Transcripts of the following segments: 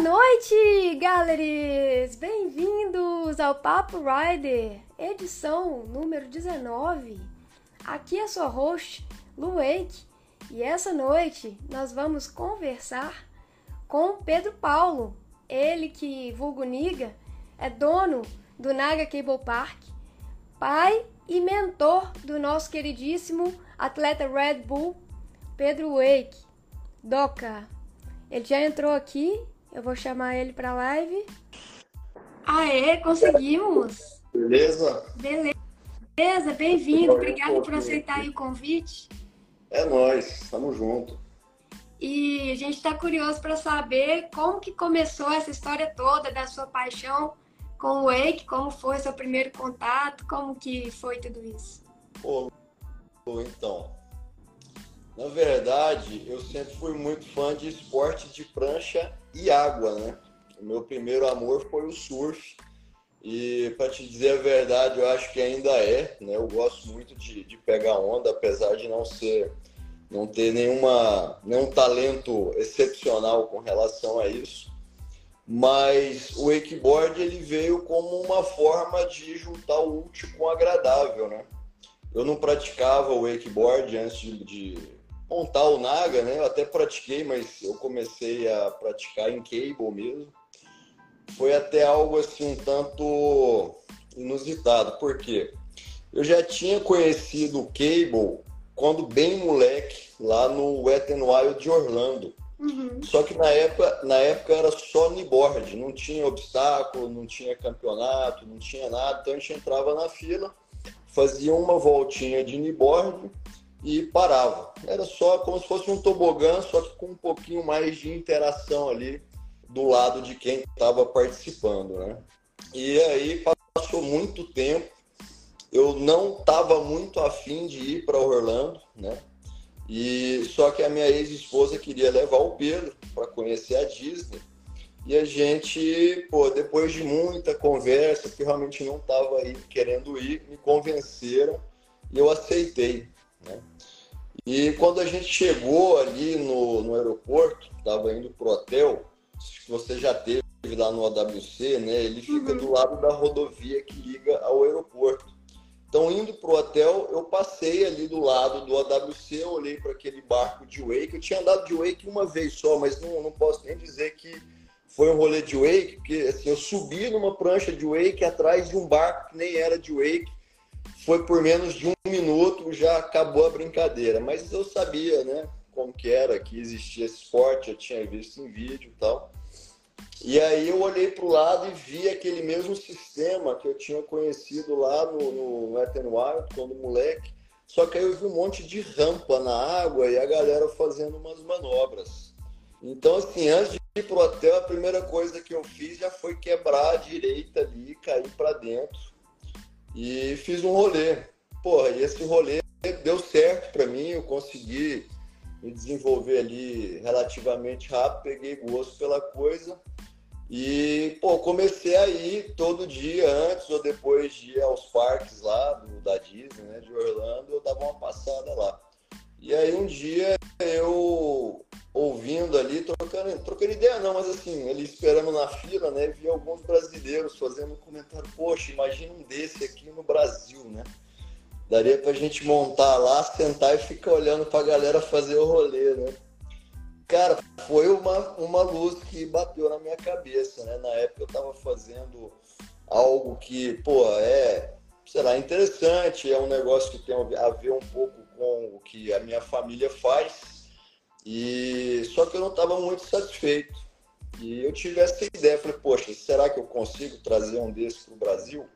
noite, galeres! Bem-vindos ao Papo Rider, edição número 19. Aqui é sua host, Lu Wake, e essa noite nós vamos conversar com Pedro Paulo, ele que, vulgo Niga, é dono do Naga Cable Park, pai e mentor do nosso queridíssimo atleta Red Bull, Pedro Wake. Doca, ele já entrou aqui eu vou chamar ele para live. Aê, conseguimos! Beleza? Beleza, bem-vindo. Obrigada por aceitar o convite. É nós, estamos junto. E a gente está curioso para saber como que começou essa história toda da sua paixão com o Wake, como foi seu primeiro contato, como que foi tudo isso? Pô, então, na verdade, eu sempre fui muito fã de esporte de prancha e água, né? O meu primeiro amor foi o surf. E para te dizer a verdade, eu acho que ainda é, né? Eu gosto muito de, de pegar onda, apesar de não ser, não ter nenhuma, nenhum talento excepcional com relação a isso. Mas o wakeboard ele veio como uma forma de juntar o útil com o agradável, né? Eu não praticava o wakeboard antes de, de montar o Naga, né? Eu até pratiquei, mas eu comecei a praticar em cable mesmo. Foi até algo assim um tanto inusitado, porque eu já tinha conhecido o cable quando bem moleque lá no Wet n Wild de Orlando. Uhum. Só que na época, na época era só kneeboard, não tinha obstáculo, não tinha campeonato, não tinha nada. Então a gente entrava na fila, fazia uma voltinha de kneeboard e parava. Era só como se fosse um tobogã, só que com um pouquinho mais de interação ali do lado de quem estava participando, né? E aí passou muito tempo, eu não estava muito afim de ir para Orlando, né? E só que a minha ex-esposa queria levar o Pedro para conhecer a Disney. E a gente, pô, depois de muita conversa, que realmente não estava aí querendo ir, me convenceram e eu aceitei. Né? E quando a gente chegou ali no, no aeroporto, estava indo para o hotel, que você já teve lá no AWC, né? Ele fica uhum. do lado da rodovia que liga ao aeroporto. Então, indo para o hotel, eu passei ali do lado do AWC, olhei para aquele barco de wake. Eu tinha andado de wake uma vez só, mas não, não posso nem dizer que foi um rolê de wake, porque assim, eu subi numa prancha de wake atrás de um barco que nem era de wake foi por menos de um minuto, já acabou a brincadeira. Mas eu sabia, né, como que era, que existia esse esporte, eu tinha visto em vídeo e tal. E aí eu olhei para o lado e vi aquele mesmo sistema que eu tinha conhecido lá no, no Wet Wild, quando moleque. Só que aí eu vi um monte de rampa na água e a galera fazendo umas manobras. Então, assim, antes de ir pro hotel, a primeira coisa que eu fiz já foi quebrar a direita ali, cair para dentro e fiz um rolê. Porra, e esse rolê deu certo para mim, eu consegui me desenvolver ali relativamente rápido, peguei gosto pela coisa. E, pô, comecei a ir todo dia, antes ou depois de ir aos parques lá do, da Disney, né, de Orlando, eu dava uma passada lá. E aí um dia eu ouvindo ali, trocando, trocando ideia não, mas assim, ele esperando na fila, né? Vi alguns brasileiros fazendo um comentário, poxa, imagina um desse aqui no Brasil, né? Daria pra gente montar lá, sentar e ficar olhando pra galera fazer o rolê, né? Cara, foi uma, uma luz que bateu na minha cabeça, né? Na época eu tava fazendo algo que, pô, é, sei lá, interessante, é um negócio que tem a ver um pouco com o que a minha família faz, e só que eu não estava muito satisfeito. E eu tive essa ideia, falei, poxa, será que eu consigo trazer um desses para o Brasil?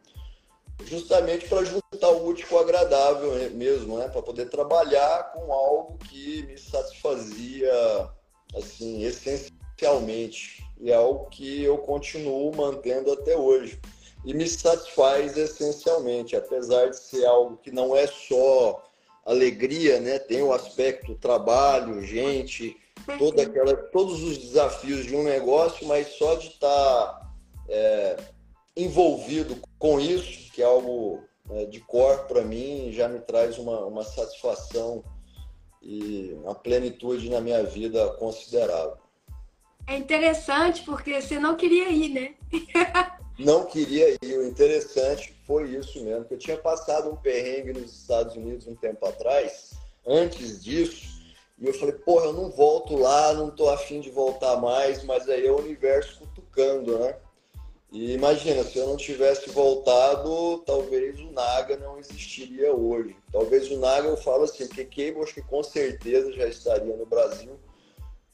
Justamente para juntar o útil com o agradável mesmo, né? Para poder trabalhar com algo que me satisfazia, assim, essencialmente. E é algo que eu continuo mantendo até hoje. E me satisfaz essencialmente, apesar de ser algo que não é só alegria, né? Tem o aspecto trabalho, gente, toda aquela, todos os desafios de um negócio, mas só de estar tá, é, envolvido com isso, que é algo é, de cor para mim, já me traz uma, uma satisfação e uma plenitude na minha vida considerável. É interessante porque você não queria ir, né? não queria ir. O interessante foi isso mesmo, eu tinha passado um perrengue nos Estados Unidos um tempo atrás, antes disso, e eu falei, porra, eu não volto lá, não tô afim de voltar mais, mas aí é o universo cutucando, né? E imagina, se eu não tivesse voltado, talvez o Naga não existiria hoje. Talvez o Naga, eu falo assim, porque Cable acho que com certeza já estaria no Brasil,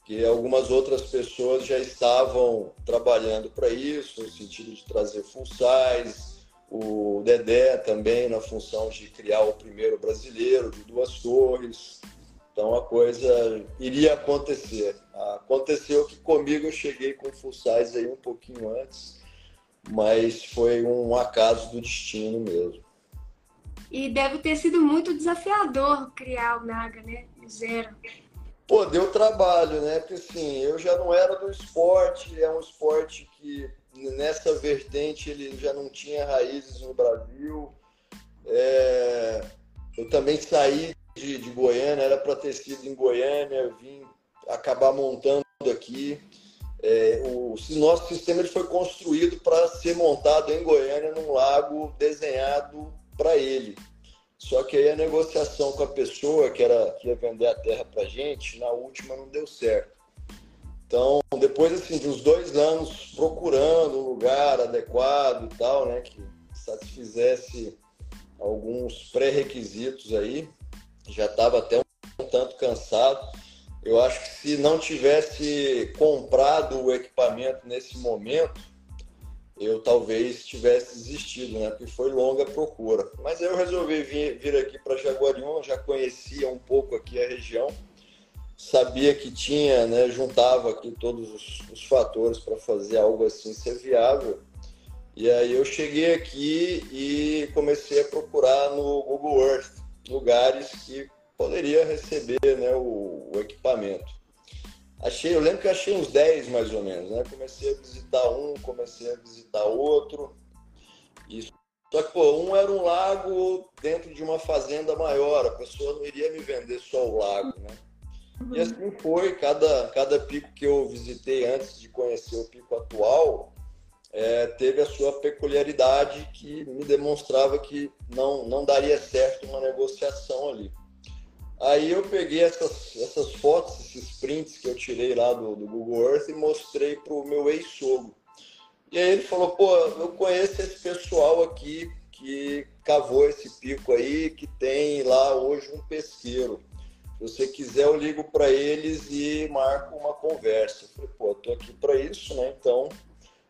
que algumas outras pessoas já estavam trabalhando para isso, no sentido de trazer size, o Dedé também na função de criar o primeiro brasileiro de duas torres. Então a coisa iria acontecer. Aconteceu que comigo eu cheguei com size aí um pouquinho antes mas foi um acaso do destino mesmo. E deve ter sido muito desafiador criar o Naga, né? Zero. Pô, deu trabalho, né? Porque assim, eu já não era do esporte, é um esporte que nessa vertente ele já não tinha raízes no Brasil. É... Eu também saí de, de Goiânia, era para ter sido em Goiânia, vim acabar montando aqui. É, o nosso sistema ele foi construído para ser montado em Goiânia, num lago desenhado para ele. Só que aí a negociação com a pessoa que, era, que ia vender a terra para gente, na última não deu certo. Então, depois assim, de uns dois anos procurando um lugar adequado e tal, né, que satisfizesse alguns pré-requisitos aí, já estava até um tanto cansado eu acho que se não tivesse comprado o equipamento nesse momento, eu talvez tivesse desistido, né? Porque foi longa procura. Mas eu resolvi vir, vir aqui para Jaguariúna, já conhecia um pouco aqui a região, sabia que tinha, né? Juntava aqui todos os, os fatores para fazer algo assim ser viável. E aí eu cheguei aqui e comecei a procurar no Google Earth lugares que poderia receber né, o, o, equipamento. Achei, eu lembro que achei uns 10 mais ou menos, né? Comecei a visitar um, comecei a visitar outro. E, só que, pô, um era um lago dentro de uma fazenda maior, a pessoa não iria me vender só o lago, né? E uhum. assim foi, cada, cada pico que eu visitei antes de conhecer o pico atual, é, teve a sua peculiaridade que me demonstrava que não, não daria certo uma negociação ali. Aí eu peguei essas, essas fotos, esses prints que eu tirei lá do, do Google Earth e mostrei para o meu ex-sogro. E aí ele falou, pô, eu conheço esse pessoal aqui que cavou esse pico aí, que tem lá hoje um pesqueiro. Se você quiser, eu ligo para eles e marco uma conversa. Eu falei, pô, eu tô aqui para isso, né? Então,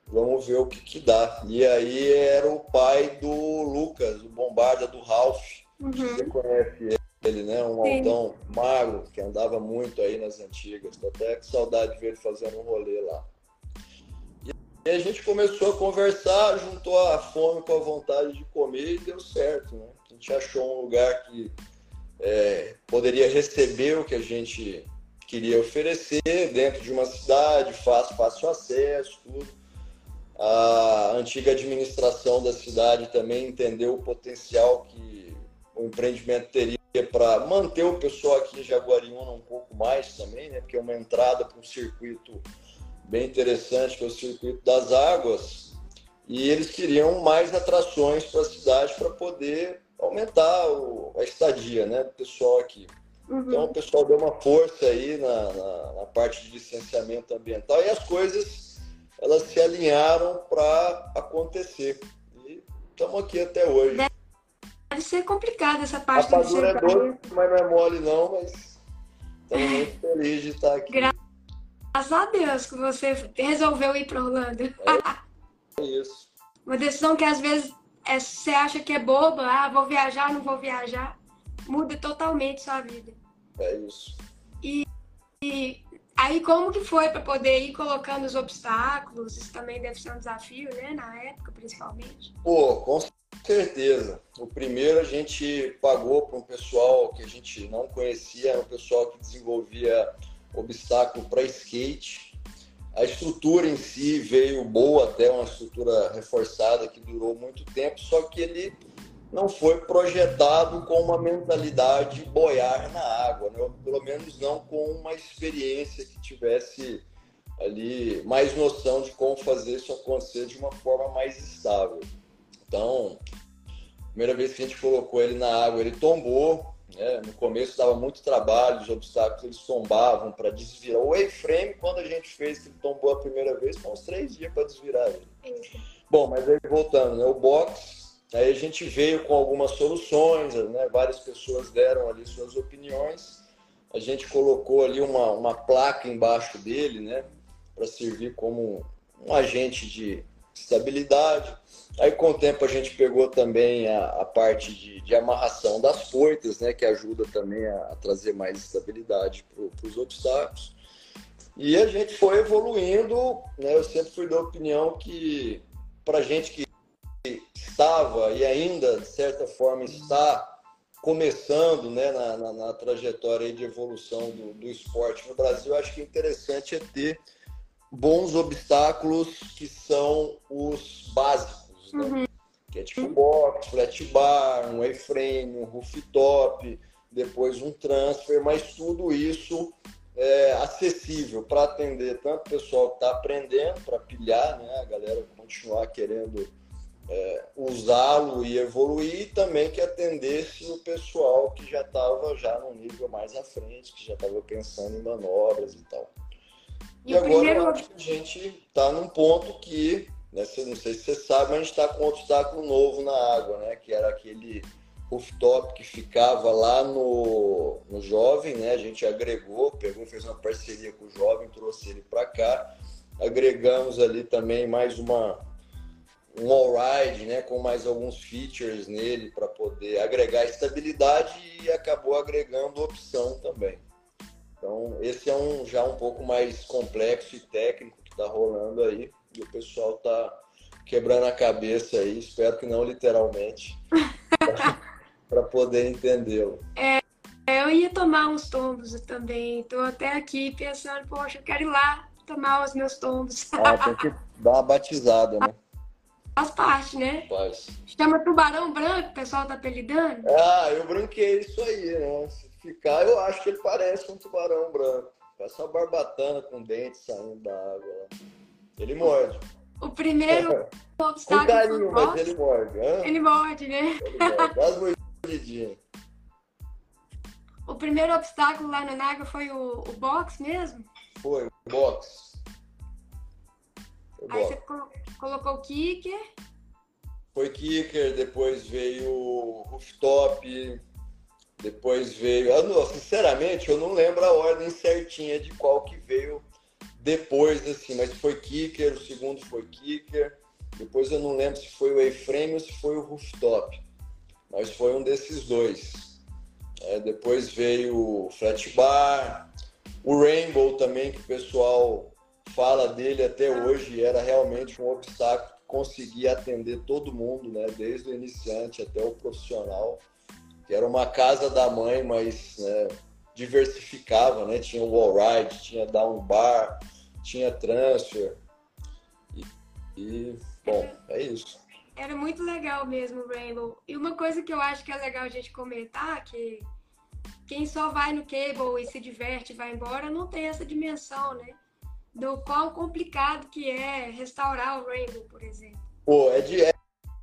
vamos ver o que que dá. E aí era o pai do Lucas, o bombarda do Ralph. Uhum. Você conhece ele ele, né? Um Sim. altão magro que andava muito aí nas antigas. Tô até com saudade de ver ele fazendo um rolê lá. E a gente começou a conversar, juntou a fome com a vontade de comer e deu certo, né? A gente achou um lugar que é, poderia receber o que a gente queria oferecer dentro de uma cidade, fácil, fácil acesso, tudo. A antiga administração da cidade também entendeu o potencial que o empreendimento teria para manter o pessoal aqui em Jaguariúna um pouco mais também, né? Porque é uma entrada para um circuito bem interessante, que é o circuito das águas. E eles queriam mais atrações para a cidade para poder aumentar o, a estadia, né, do pessoal aqui. Uhum. Então o pessoal deu uma força aí na, na, na parte de licenciamento ambiental e as coisas elas se alinharam para acontecer. E estamos aqui até hoje. Deve ser complicado essa parte. A rapadura é doce, mas não é mole não, mas estamos muito felizes de estar aqui. Graças a Deus que você resolveu ir para Orlando. É isso. Uma decisão que às vezes é, você acha que é boba, ah, vou viajar, não vou viajar, muda totalmente sua vida. É isso. E, e aí como que foi para poder ir colocando os obstáculos? Isso também deve ser um desafio, né? Na época, principalmente. Pô, com certeza. O primeiro a gente pagou para um pessoal que a gente não conhecia, um pessoal que desenvolvia obstáculo para skate. A estrutura em si veio boa, até uma estrutura reforçada que durou muito tempo, só que ele não foi projetado com uma mentalidade boiar na água, né? pelo menos não com uma experiência que tivesse ali mais noção de como fazer isso acontecer de uma forma mais estável. Então, primeira vez que a gente colocou ele na água, ele tombou. Né? No começo dava muito trabalho, os obstáculos eles tombavam para desvirar. O A-frame, quando a gente fez que ele tombou a primeira vez, foi uns três dias para desvirar ele. Bom, mas aí voltando, né? o box, aí a gente veio com algumas soluções, né? várias pessoas deram ali suas opiniões. A gente colocou ali uma, uma placa embaixo dele, né? Para servir como um agente de estabilidade. Aí, com o tempo, a gente pegou também a, a parte de, de, amarração das portas, né, que ajuda também a, a trazer mais estabilidade para os obstáculos. E a gente foi evoluindo, né, eu sempre fui da opinião que, para gente que estava e ainda, de certa forma, está começando né, na, na, na trajetória de evolução do, do esporte no Brasil, acho que interessante é ter bons obstáculos que são os básicos, né? Uhum. Que é tipo box, flat bar, um A-frame, um rooftop, depois um transfer, mas tudo isso é acessível para atender tanto o pessoal que está aprendendo, para pilhar, né? A galera continuar querendo é, usá-lo e evoluir, e também que atendesse o pessoal que já estava já no nível mais à frente, que já estava pensando em manobras e tal. E, e agora primeiro... eu acho que a gente está num ponto que, né, não sei se você sabe, mas a gente está com um obstáculo novo na água, né? Que era aquele rooftop que ficava lá no, no Jovem, né? A gente agregou, pegou, fez uma parceria com o Jovem, trouxe ele para cá. Agregamos ali também mais uma um all-ride, né, com mais alguns features nele para poder agregar estabilidade e acabou agregando opção também. Então, esse é um já um pouco mais complexo e técnico que está rolando aí. E o pessoal está quebrando a cabeça aí, espero que não literalmente, para poder entendê-lo. É, eu ia tomar uns tombos também. Estou até aqui pensando, poxa, eu quero ir lá tomar os meus tombos. Ah, tem que dar uma batizada, né? Faz parte, né? Faz. Chama tubarão branco, o pessoal tá apelidando. Ah, eu branquei isso aí, né? Ficar, eu acho que ele parece um tubarão branco. Com essa barbatana com dentes saindo da água. Ele morde. O primeiro obstáculo. Com carinho, mas ele morde. Hein? Ele morde, né? Ele morde. Dá as mordidinhas. O primeiro obstáculo lá no Naga foi o, o box mesmo? Foi, o box. Foi Aí box. você colocou o kicker. Foi kicker, depois veio o rooftop, depois veio. Eu sinceramente, eu não lembro a ordem certinha de qual que veio depois, assim, mas foi kicker, o segundo foi kicker. Depois eu não lembro se foi o A-frame ou se foi o rooftop. Mas foi um desses dois. É, depois veio o flat bar, o Rainbow também, que o pessoal fala dele até hoje, era realmente um obstáculo que conseguia atender todo mundo, né? Desde o iniciante até o profissional que era uma casa da mãe, mas né, diversificava, né? Tinha o wall ride, tinha down bar, tinha transfer. E, e bom, é isso. Era muito legal mesmo o Rainbow. E uma coisa que eu acho que é legal a gente comentar, que quem só vai no cable e se diverte e vai embora, não tem essa dimensão, né? Do quão complicado que é restaurar o Rainbow, por exemplo. Pô, é, de, é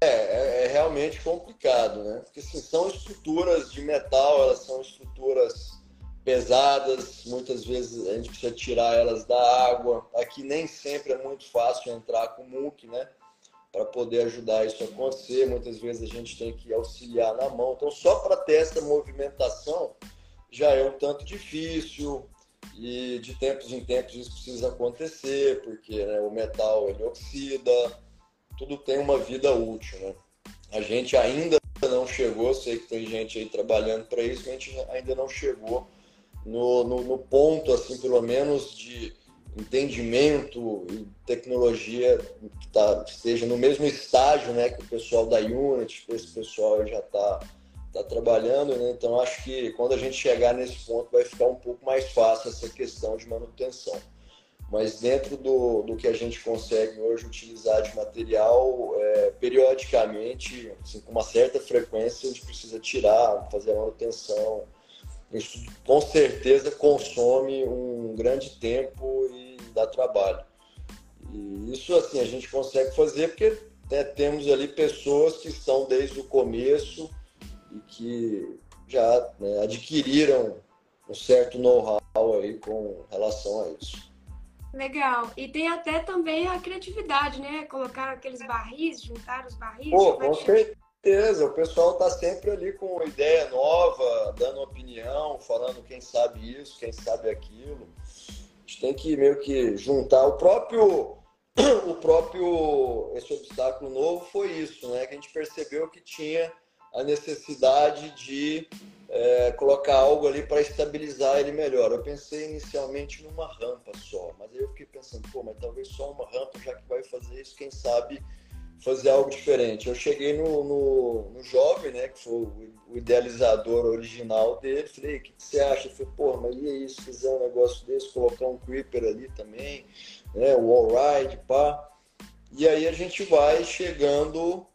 é, é, é, realmente complicado, né? Porque assim, são estruturas de metal, elas são estruturas pesadas, muitas vezes a gente precisa tirar elas da água. Aqui nem sempre é muito fácil entrar com muque, né? Para poder ajudar isso a acontecer. Muitas vezes a gente tem que auxiliar na mão. Então, só para ter essa movimentação já é um tanto difícil. E de tempos em tempos isso precisa acontecer, porque né, o metal ele oxida, tudo tem uma vida útil, né? A gente ainda não chegou, sei que tem gente aí trabalhando para isso, a gente ainda não chegou no, no, no, ponto, assim, pelo menos de entendimento e tecnologia que tá, esteja no mesmo estágio, né, que o pessoal da Unity, esse pessoal já está tá trabalhando, né? Então acho que quando a gente chegar nesse ponto vai ficar um pouco mais fácil essa questão de manutenção mas dentro do, do que a gente consegue hoje utilizar de material, é, periodicamente, assim, com uma certa frequência, a gente precisa tirar, fazer a manutenção. isso com certeza consome um grande tempo e dá trabalho. E isso assim a gente consegue fazer porque né, temos ali pessoas que estão desde o começo e que já né, adquiriram um certo know-how aí com relação a isso. Legal. E tem até também a criatividade, né? Colocar aqueles barris, juntar os barris. Pô, com certeza. O pessoal tá sempre ali com ideia nova, dando opinião, falando quem sabe isso, quem sabe aquilo. A gente tem que meio que juntar o próprio o próprio esse obstáculo novo foi isso, né? Que a gente percebeu que tinha a necessidade de é, colocar algo ali para estabilizar ele melhor. Eu pensei inicialmente numa rampa só, mas aí eu fiquei pensando, pô, mas talvez só uma rampa, já que vai fazer isso, quem sabe fazer algo diferente. Eu cheguei no, no, no jovem, né, que foi o, idealizador original dele, falei, o que, que, você acha? Ele falou, pô, mas e se fizer um negócio desse, colocar um creeper ali também, né, o all-ride, pá. E aí a gente vai chegando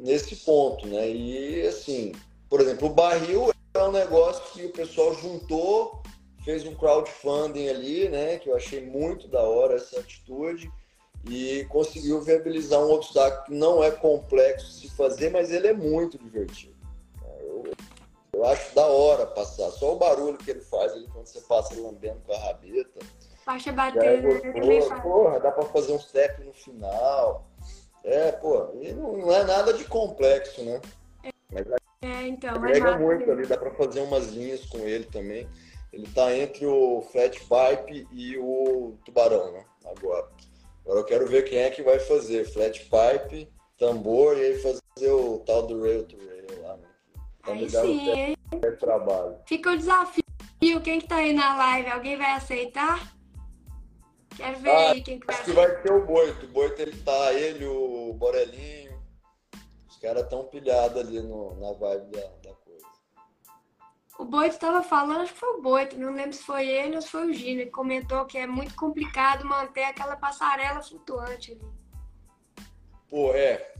nesse ponto, né, e assim, por exemplo, o barril é um negócio que o pessoal juntou, fez um crowdfunding ali, né? Que eu achei muito da hora essa atitude e conseguiu viabilizar um obstáculo que não é complexo de se fazer, mas ele é muito divertido. Eu, eu acho da hora passar. Só o barulho que ele faz ali quando você passa lambendo com a rabeta. Faixa batendo, é porra, porra, dá para fazer um step no final. É, pô, e não, não é nada de complexo, né? Mas é, então. Agrega é muito ali, dá para fazer umas linhas com ele também. Ele tá entre o Flat Pipe e o Tubarão, né? Agora. Agora eu quero ver quem é que vai fazer Flat Pipe, tambor e aí fazer o tal do Rail to Rail lá, né? Aí sim, hein? trabalho. Fica o desafio. Quem que tá aí na live? Alguém vai aceitar? Quero ver ah, aí quem que vai Acho que vai ser o Boito. O Boito ele tá, ele, o Borelinho caras tão pilhados ali no, na vibe da, da coisa. O Boito estava falando, acho que foi o Boito, não lembro se foi ele ou se foi o Gino, ele comentou que é muito complicado manter aquela passarela flutuante ali. Pô, é.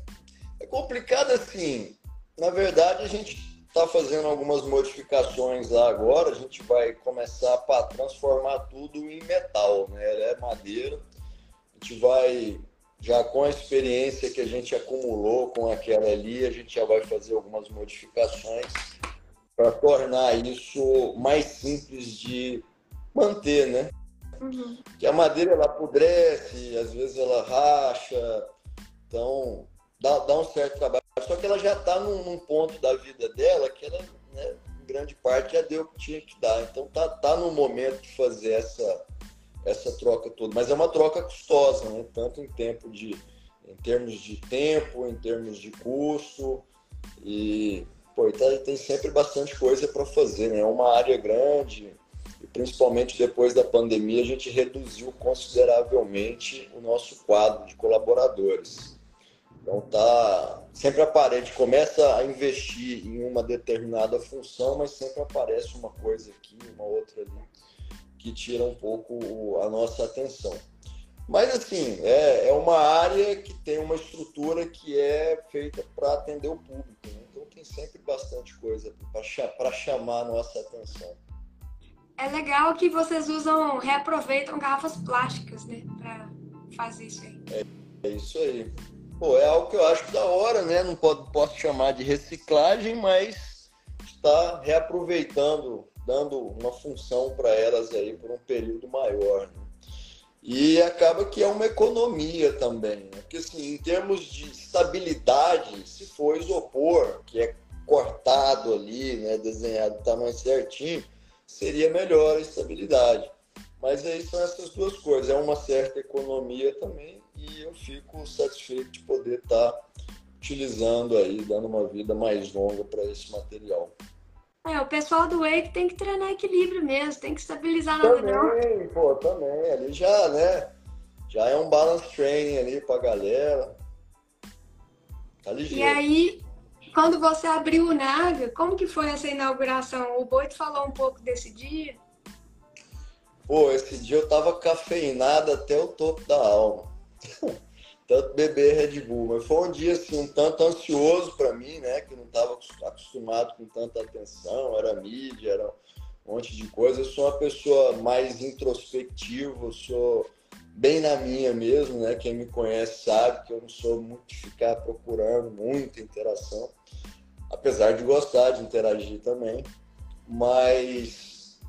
É complicado assim. Na verdade, a gente está fazendo algumas modificações lá agora. A gente vai começar a transformar tudo em metal, né? Ela é madeira. A gente vai já com a experiência que a gente acumulou com aquela ali, a gente já vai fazer algumas modificações para tornar isso mais simples de manter, né? Uhum. Que a madeira ela apodrece, às vezes ela racha, então dá, dá um certo trabalho. Só que ela já está num, num, ponto da vida dela que ela, né, grande parte, já deu o que tinha que dar. Então tá, tá no momento de fazer essa essa troca toda. Mas é uma troca custosa, né? tanto em tempo de, em termos de tempo, em termos de custo e pô, tá, tem sempre bastante coisa para fazer, né? É uma área grande e principalmente depois da pandemia a gente reduziu consideravelmente o nosso quadro de colaboradores. Então tá sempre aparece, começa a investir em uma determinada função, mas sempre aparece uma coisa aqui, uma outra ali que tira um pouco a nossa atenção. Mas, assim, é, é uma área que tem uma estrutura que é feita para atender o público. Né? Então, tem sempre bastante coisa para chamar a nossa atenção. É legal que vocês usam, reaproveitam garrafas plásticas, né? Para fazer isso aí. É, é, isso aí. Pô, é algo que eu acho da hora, né? Não pode, posso chamar de reciclagem, mas está reaproveitando dando uma função para elas aí por um período maior. Né? E acaba que é uma economia também, né? porque assim, em termos de estabilidade, se for isopor, que é cortado ali, né, desenhado do tamanho certinho, seria melhor a estabilidade. Mas aí são essas duas coisas, é uma certa economia também e eu fico satisfeito de poder estar tá utilizando aí, dando uma vida mais longa para esse material. É, o pessoal do Wake tem que treinar equilíbrio mesmo, tem que estabilizar na Também, pô, também. Ali já, né? Já é um balance training ali pra galera. Tá ligeiro. E aí, quando você abriu o Naga, como que foi essa inauguração? O Boito falou um pouco desse dia? Pô, esse dia eu tava cafeinado até o topo da alma. tanto beber Red Bull, mas foi um dia assim um tanto ansioso para mim, né, que não estava acostumado com tanta atenção, era mídia, era um monte de coisa. Eu sou uma pessoa mais introspectiva, eu sou bem na minha mesmo, né? Quem me conhece sabe que eu não sou muito ficar procurando muita interação, apesar de gostar de interagir também. Mas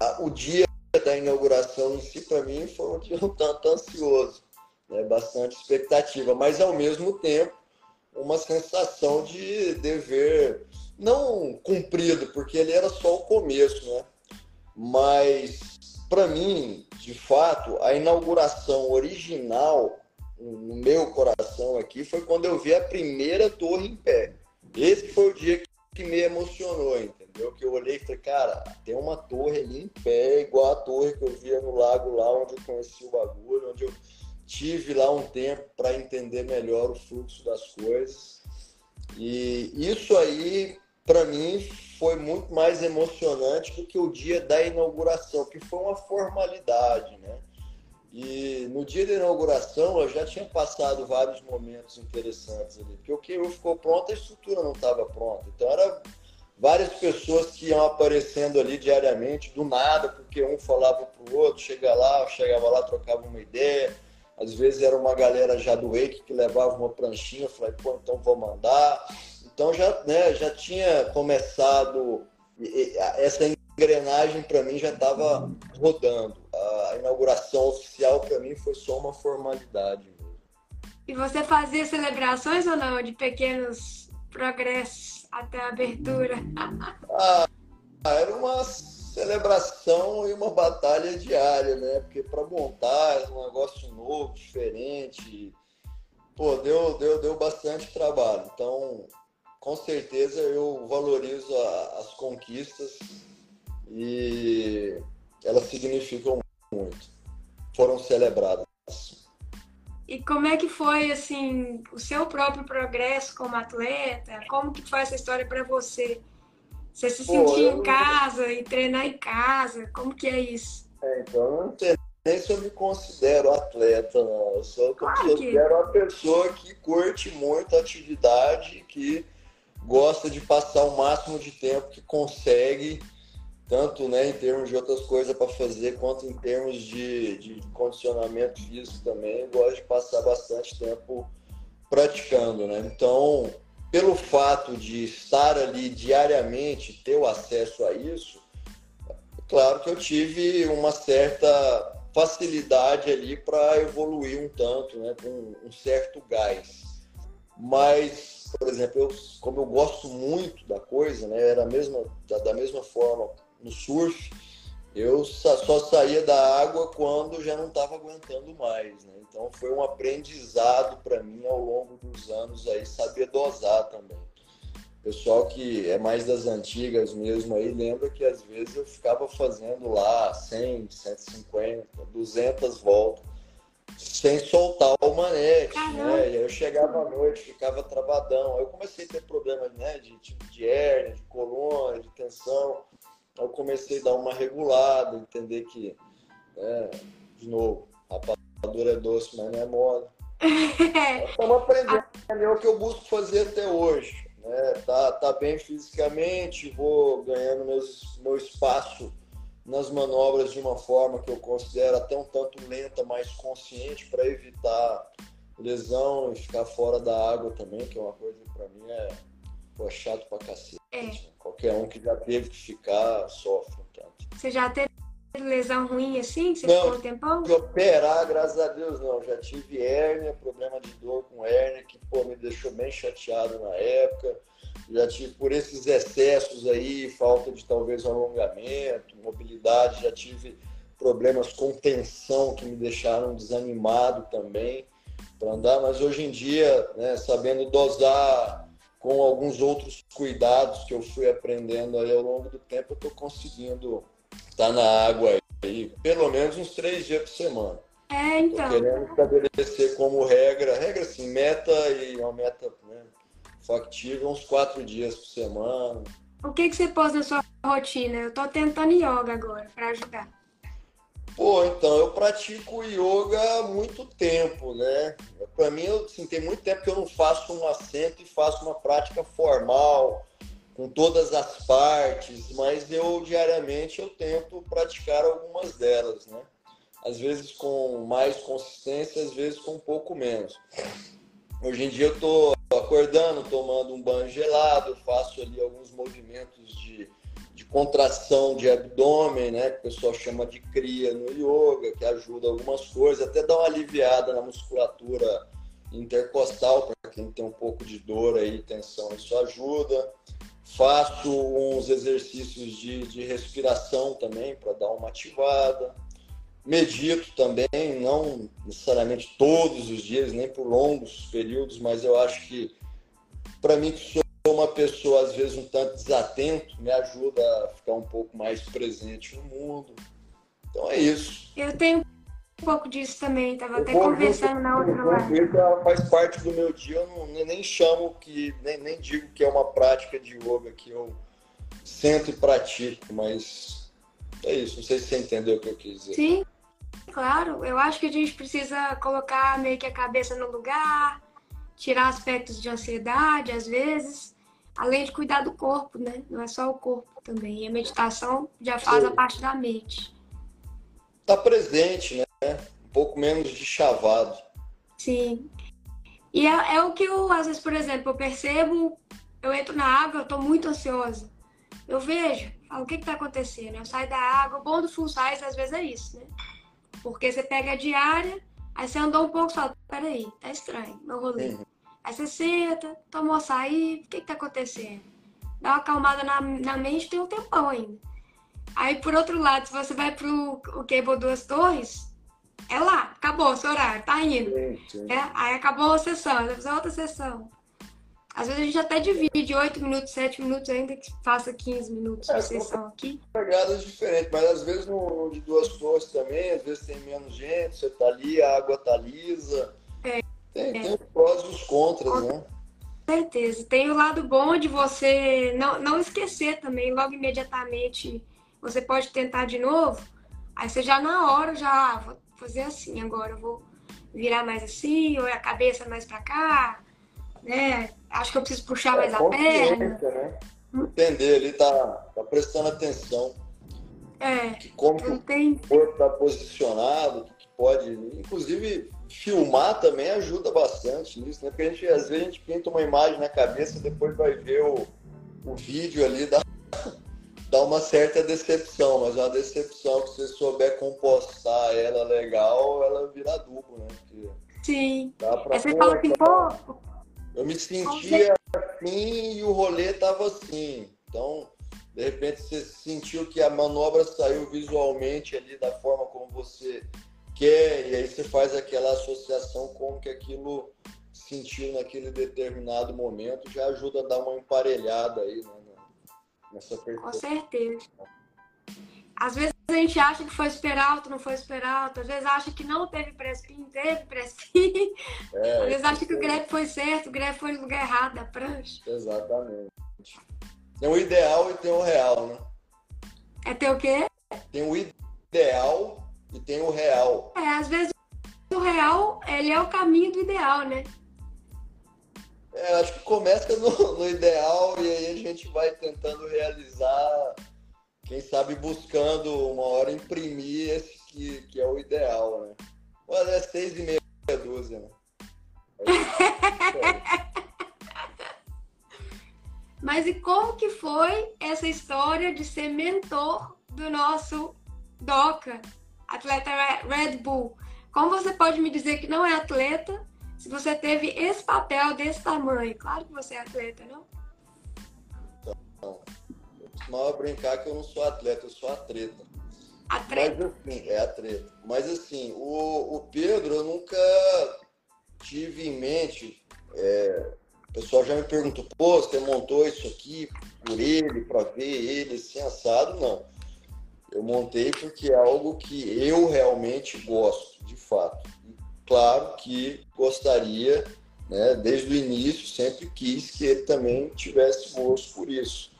a, o dia da inauguração em si, para mim, foi um dia um tanto ansioso, né? bastante expectativa, mas ao mesmo tempo uma sensação de dever não cumprido, porque ele era só o começo, né? Mas para mim, de fato, a inauguração original no meu coração aqui foi quando eu vi a primeira torre em pé. Esse foi o dia que me emocionou, entendeu? Que eu olhei e falei, cara, tem uma torre ali em pé, igual a torre que eu via no lago lá onde eu conheci o bagulho, onde eu tive lá um tempo para entender melhor o fluxo das coisas. E isso aí, para mim, foi muito mais emocionante do que o dia da inauguração, que foi uma formalidade, né? E no dia da inauguração eu já tinha passado vários momentos interessantes ali, porque o que ficou pronto, a estrutura não estava pronta. Então era várias pessoas que iam aparecendo ali diariamente, do nada, porque um falava para o outro, chega lá, chegava lá, trocava uma ideia. Às vezes era uma galera já do Wake que levava uma pranchinha, eu falei, pô, então vou mandar. Então já, né, já tinha começado, essa engrenagem para mim já estava rodando. A inauguração oficial para mim foi só uma formalidade. E você fazia celebrações ou não de pequenos progressos até a abertura? ah, era uma celebração e uma batalha diária, né? Porque para montar é um negócio novo, diferente, pô, deu, deu, deu bastante trabalho. Então, com certeza eu valorizo a, as conquistas e elas significam muito. Foram celebradas. E como é que foi assim o seu próprio progresso como atleta? Como que foi essa história para você? Você se sentir eu... em casa e treinar em casa? Como que é isso? É, então eu não sei nem se eu me considero atleta, não. Eu sou claro eu que... uma pessoa que curte muito a atividade, que gosta de passar o máximo de tempo que consegue, tanto né, em termos de outras coisas para fazer, quanto em termos de, de condicionamento físico também, gosta de passar bastante tempo praticando, né? Então, pelo fato de estar ali diariamente, ter o acesso a isso, claro que eu tive uma certa facilidade ali para evoluir um tanto, né, com um certo gás. Mas por exemplo, eu, como eu gosto muito da coisa, né, era mesma, da, da mesma forma no surf, eu só saía da água quando já não estava aguentando mais, né? Então foi um aprendizado para mim ao longo dos anos aí saber dosar também. Pessoal que é mais das antigas mesmo aí lembra que às vezes eu ficava fazendo lá 100, 150, 200 voltas sem soltar o manete, né? E aí eu chegava à noite, ficava travadão. Aí eu comecei a ter problemas, né? De tipo de hérnia, de coluna, de tensão. Aí eu comecei a dar uma regulada, entender que, né? de novo, rapadura é doce, mas não é moda. Estamos aprendendo, é o que eu busco fazer até hoje. Né? Tá, tá bem fisicamente, vou ganhando meus, meu espaço nas manobras de uma forma que eu considero até um tanto lenta, mais consciente, para evitar lesão e ficar fora da água também, que é uma coisa que para mim é pô, chato pra cacete. É. Qualquer um que já teve que ficar sofre um tanto. Você já teve lesão ruim assim? Você não, ficou um tempão? De operar, graças a Deus, não. Já tive hérnia, problema de dor com hérnia, que pô, me deixou bem chateado na época já tive por esses excessos aí, falta de talvez alongamento, mobilidade, já tive problemas com tensão que me deixaram desanimado também para andar, mas hoje em dia, né, sabendo dosar com alguns outros cuidados que eu fui aprendendo aí ao longo do tempo, eu estou conseguindo estar tá na água aí, pelo menos uns três dias por semana. É, então. Tô querendo estabelecer como regra, regra assim, meta e uma meta né, factível uns quatro dias por semana. O que, que você pôs na sua rotina? Eu tô tentando yoga agora para ajudar. Pô, então eu pratico yoga há muito tempo, né? Para mim, assim, tem muito tempo que eu não faço um assento e faço uma prática formal, com todas as partes, mas eu diariamente eu tento praticar algumas delas, né? Às vezes com mais consistência, às vezes com um pouco menos. Hoje em dia eu estou acordando, tomando um banho gelado, faço ali alguns movimentos de contração de abdômen, né? Que o pessoal chama de cria no yoga, que ajuda algumas coisas, até dá uma aliviada na musculatura intercostal, para quem tem um pouco de dor aí, tensão, isso ajuda. Faço uns exercícios de, de respiração também para dar uma ativada. Medito também, não necessariamente todos os dias, nem por longos períodos, mas eu acho que, para mim, que sou uma pessoa às vezes um tanto desatento, me ajuda a ficar um pouco mais presente no mundo. Então é isso. Eu tenho um pouco disso também, tava até conversando na outra live. faz parte do meu dia, eu não, nem chamo que, nem, nem digo que é uma prática de yoga que eu sento e pratico, mas é isso, não sei se você entendeu o que eu quis dizer. Sim, claro, eu acho que a gente precisa colocar meio que a cabeça no lugar, tirar aspectos de ansiedade às vezes, além de cuidar do corpo, né? Não é só o corpo também, e a meditação já faz a parte da mente. Tá presente, né? Um pouco menos de chavado. Sim. E é, é, o que eu, às vezes, por exemplo, eu percebo, eu entro na água, eu tô muito ansiosa. Eu vejo, falo, o que que tá acontecendo? Eu saio da água, o bom do full size às vezes é isso, né? Porque você pega a diária, aí você andou um pouco e fala, peraí, tá estranho, meu rolê. Uhum. Aí você senta, tomou açaí, o que que tá acontecendo? Dá uma acalmada na, na mente, tem um tempão ainda. Aí, por outro lado, se você vai pro o Cable Duas Torres, é lá, acabou o seu horário, tá indo. É, aí acabou a sessão, vai fazer outra sessão. Às vezes a gente até divide 8 minutos, 7 minutos, ainda que faça 15 minutos é, de sessão aqui. Pegadas diferentes, mas às vezes no, no, de duas torres também, às vezes tem menos gente, você tá ali, a água tá lisa. É, tem, é. tem os prós e os contras, Com né? certeza. Tem o lado bom de você não, não esquecer também, logo imediatamente você pode tentar de novo. Aí você já na hora já ah, vou fazer assim agora, eu vou virar mais assim, ou é a cabeça mais para cá, né? Acho que eu preciso puxar é, mais a perna. Né? Entender, ele tá, tá prestando atenção. É. Que como que o corpo tá posicionado, que pode. Inclusive, filmar também ajuda bastante nisso, né? Porque a gente, às vezes a gente pinta uma imagem na cabeça e depois vai ver o, o vídeo ali da dá uma certa decepção, mas é uma decepção que você souber compostar ela legal, ela vira duplo, né? Porque Sim. Dá pra Aí você fala assim, pô. Eu me sentia assim e o rolê tava assim. Então, de repente você sentiu que a manobra saiu visualmente ali da forma como você quer, e aí você faz aquela associação com que aquilo sentiu naquele determinado momento, já ajuda a dar uma emparelhada aí, né? nessa Com certeza. Às vezes a gente acha que foi super alto, não foi super alto. Às vezes acha que não teve prespin, teve prespin. É, Às vezes acha que o grep foi certo, o grep foi no lugar errado da prancha. Exatamente. Tem o ideal e tem o real, né? É ter o quê? Tem o ideal e tem o real. É, às vezes o real, ele é o caminho do ideal, né? É, acho que começa no, no, ideal e aí a gente vai tentando realizar, quem sabe buscando uma hora imprimir esse que, que é o ideal, né? Olha, é seis e meia dúzia, né? Mas e como que foi essa história de ser mentor do nosso Doca, atleta Red Bull? Como você pode me dizer que não é atleta, se você teve esse papel desse tamanho. Claro que você é atleta, não? Não. Eu costumava brincar que eu não sou atleta, eu sou atleta. Atleta? Mas assim, é atleta. Mas assim, o, o Pedro eu nunca tive em mente. É, o pessoal já me perguntou, pô, você montou isso aqui por ele, para ver ele assim assado? Não. Eu montei porque é algo que eu realmente gosto, de fato claro que gostaria, né, desde o início, sempre quis que ele também tivesse gosto por isso.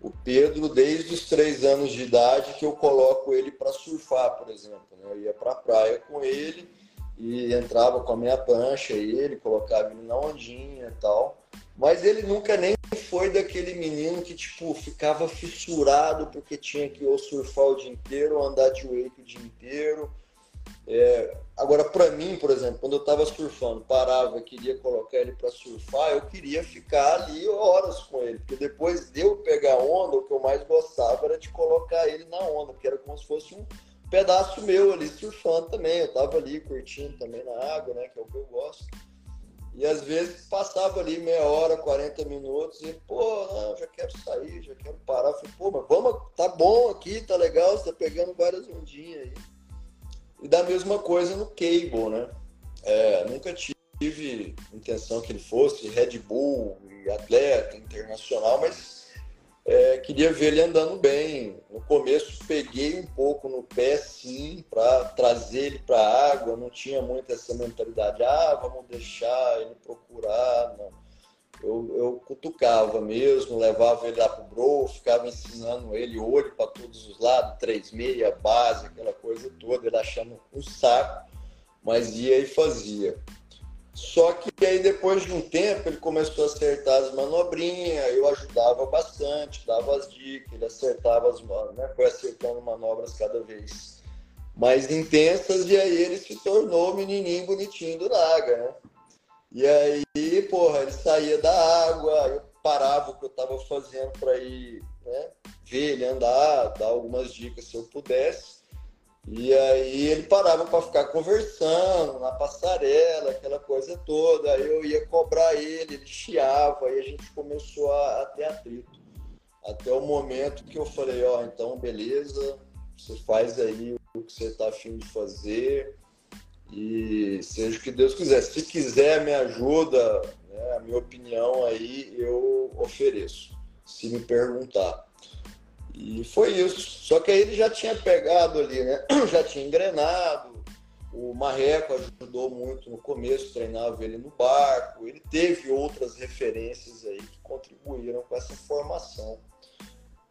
O Pedro, desde os três anos de idade, que eu coloco ele para surfar, por exemplo. Né? Eu ia para a praia com ele e entrava com a minha prancha, ele colocava ele na ondinha e tal. Mas ele nunca nem foi daquele menino que, tipo, ficava fissurado porque tinha que ou surfar o dia inteiro ou andar de wake o dia inteiro. É, agora, para mim, por exemplo, quando eu estava surfando, parava queria colocar ele para surfar, eu queria ficar ali horas com ele, porque depois de eu pegar onda, o que eu mais gostava era de colocar ele na onda, porque era como se fosse um pedaço meu ali surfando também. Eu estava ali curtindo também na água, né, que é o que eu gosto. E às vezes passava ali meia hora, 40 minutos, e, pô, não, já quero sair, já quero parar. Falei, pô, mas vamos, tá bom aqui, tá legal, você tá pegando várias ondinhas aí. E da mesma coisa no Cable, né? É, nunca tive intenção que ele fosse Red Bull e atleta internacional, mas é, queria ver ele andando bem. No começo peguei um pouco no pé, sim, para trazer ele para a água. Não tinha muito essa mentalidade, ah, vamos deixar ele procurar. Não eu, eu cutucava mesmo, levava ele lá pro bro, ficava ensinando ele olho para todos os lados, três meia, base, aquela coisa toda, ele achando um saco, mas ia e fazia. Só que aí depois de um tempo ele começou a acertar as manobrinhas, eu ajudava bastante, dava as dicas, ele acertava as manobras, né? Foi acertando manobras cada vez mais intensas e aí ele se tornou o menininho bonitinho do Naga, né? E aí, porra, ele saía da água, eu parava o que eu estava fazendo para ir né, ver ele andar, dar algumas dicas se eu pudesse. E aí ele parava para ficar conversando na passarela, aquela coisa toda. Aí eu ia cobrar ele, ele chiava, aí a gente começou a, a ter atrito. Até o momento que eu falei, ó, oh, então beleza, você faz aí o que você está afim de fazer. E seja o que Deus quiser. Se quiser me ajuda, né, a minha opinião aí eu ofereço, se me perguntar. E foi isso. Só que aí ele já tinha pegado ali, né? Já tinha engrenado. O Marreco ajudou muito no começo, treinava ele no barco. Ele teve outras referências aí que contribuíram com essa formação.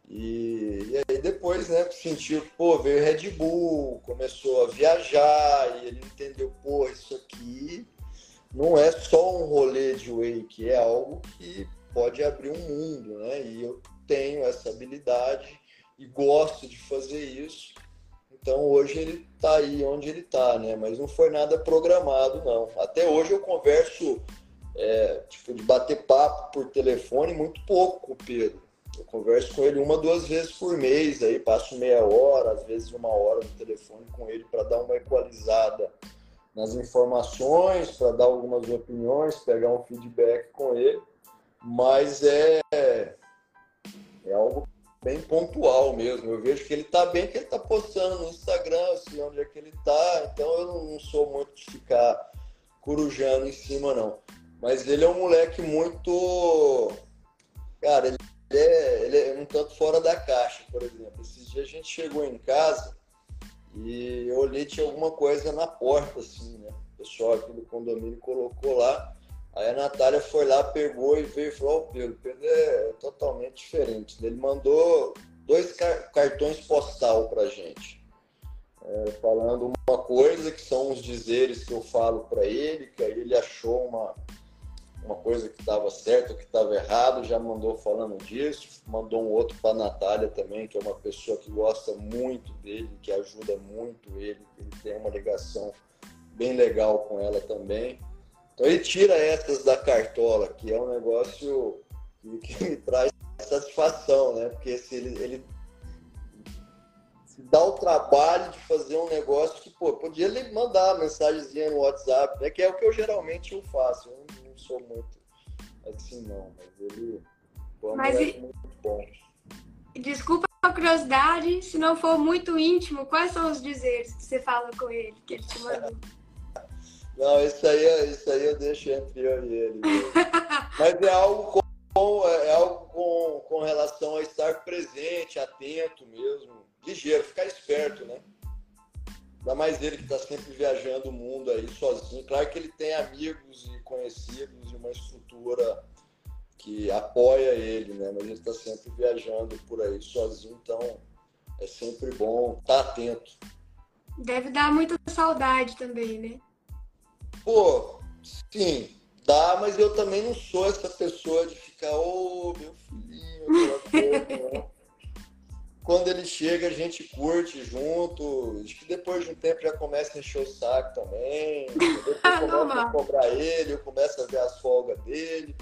E, e, aí depois, né, sentiu, pô, veio Red Bull, começou a viajar e ele entendeu, pô, isso aqui não é só um rolê de wake, é algo que pode abrir um mundo, né? E eu tenho essa habilidade e gosto de fazer isso. Então hoje ele está aí onde ele está, né? Mas não foi nada programado, não. Até hoje eu converso, é, tipo, de bater papo por telefone muito pouco com o Pedro eu converso com ele uma, duas vezes por mês, aí passo meia hora, às vezes uma hora no telefone com ele para dar uma equalizada nas informações, para dar algumas opiniões, pegar um feedback com ele, mas é, é algo bem pontual mesmo. Eu vejo que ele está bem, que ele está postando no Instagram, assim, onde é que ele está, então eu não, sou muito de ficar corujando em cima, não. Mas ele é um moleque muito. Cara, ele ele é, ele é um tanto fora da caixa, por exemplo. Esses dias a gente chegou em casa e eu olhei tinha alguma coisa na porta, assim, né? O pessoal aqui do condomínio colocou lá. Aí a Natália foi lá, pegou e veio e falou, oh, Pedro, Pedro é totalmente diferente. Ele mandou dois cartões postal pra gente. É, falando uma coisa que são os dizeres que eu falo para ele, que aí ele achou uma, uma coisa que estava certo, que estava errado, já mandou falando disso, mandou um outro para Natália também, que é uma pessoa que gosta muito dele, que ajuda muito ele, ele tem uma ligação bem legal com ela também. Então ele tira essas da cartola, que é um negócio que, que me traz satisfação, né? Porque se ele, ele se dá o trabalho de fazer um negócio que, pô, podia ele mandar uma mensagenzinha no WhatsApp, né? Que é o que eu geralmente eu faço. Eu sou muito assim, não, mas ele foi mas e... muito bom. Desculpa a curiosidade, se não for muito íntimo, quais são os dizeres que você fala com ele, que ele te mandou? não, isso aí, isso aí eu deixo entre eu e ele. mas é algo com, é algo com, com relação a estar presente, atento mesmo, ligeiro, ficar esperto, né? Ainda mais ele que está sempre viajando o mundo aí sozinho. Claro que ele tem amigos e conhecidos e uma estrutura que apoia ele, né? Mas ele está sempre viajando por aí sozinho, então é sempre bom estar tá atento. Deve dar muita saudade também, né? Pô, sim. Dá, mas eu também não sou essa pessoa de ficar, ô oh, meu filhinho, coisa, né? Quando ele chega, a gente curte junto. Acho que depois de um tempo já começa a encher o saco também. Depois começa a cobrar ele, eu começo a ver as folgas dele.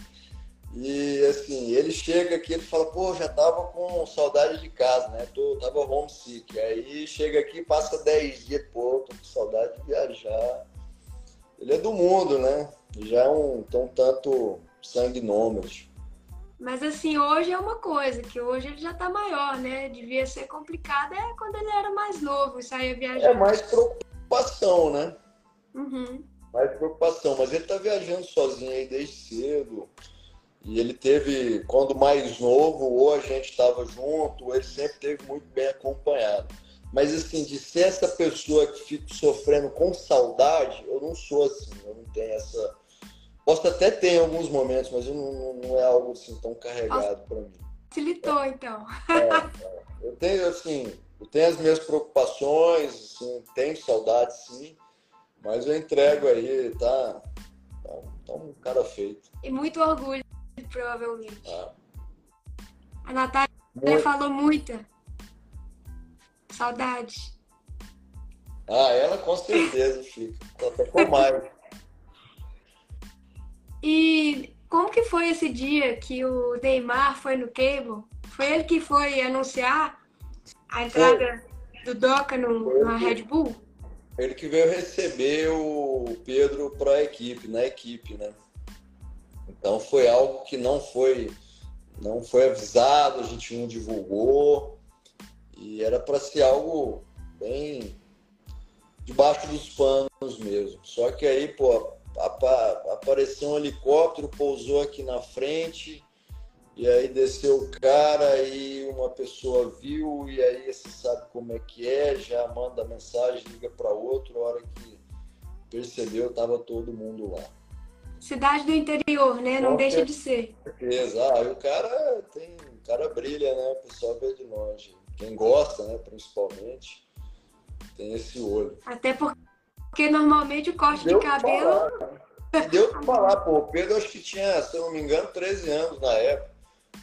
E assim, ele chega aqui, ele fala, pô, já tava com saudade de casa, né? Tô, tava homesick. Aí chega aqui, passa 10 dias, pô, tô com saudade de viajar. Ele é do mundo, né? Já é um, um tanto sangue nômade. Mas assim, hoje é uma coisa, que hoje ele já tá maior, né? Devia ser complicado é quando ele era mais novo e saía viajando. É mais preocupação, né? Uhum. Mais preocupação, mas ele tá viajando sozinho aí desde cedo. E ele teve, quando mais novo, ou a gente estava junto, ou ele sempre teve muito bem acompanhado. Mas assim, de ser essa pessoa que fica sofrendo com saudade, eu não sou assim, eu não tenho essa. Posso até ter em alguns momentos, mas não, não é algo assim tão carregado para mim. Facilitou, então. É, é. Eu tenho, assim, eu tenho as minhas preocupações, assim, tenho saudade sim, mas eu entrego aí, tá, tá, tá um cara feito. E muito orgulho provavelmente. Ah. A Natália muito. falou muita. Saudade. Ah, ela com certeza fica. Até com mais. E como que foi esse dia que o Neymar foi no Cable? Foi ele que foi anunciar a entrada foi. do Doca no, na Red Bull? Ele que veio receber o Pedro para a equipe, na equipe, né? Então foi algo que não foi não foi avisado, a gente não divulgou e era para ser algo bem debaixo dos panos mesmo. Só que aí, pô, apareceu um helicóptero, pousou aqui na frente e aí desceu o cara e uma pessoa viu e aí você sabe como é que é, já manda mensagem, liga para outro, a hora que percebeu tava todo mundo lá. Cidade do interior, né? Não deixa de ser. Certeza. Ah, o cara tem. O cara brilha, né? O pessoal vê de longe. Quem gosta, né, principalmente, tem esse olho. Até porque normalmente o corte Deu de cabelo. Falar, Deu pra falar, pô. O Pedro acho que tinha, se eu não me engano, 13 anos na época.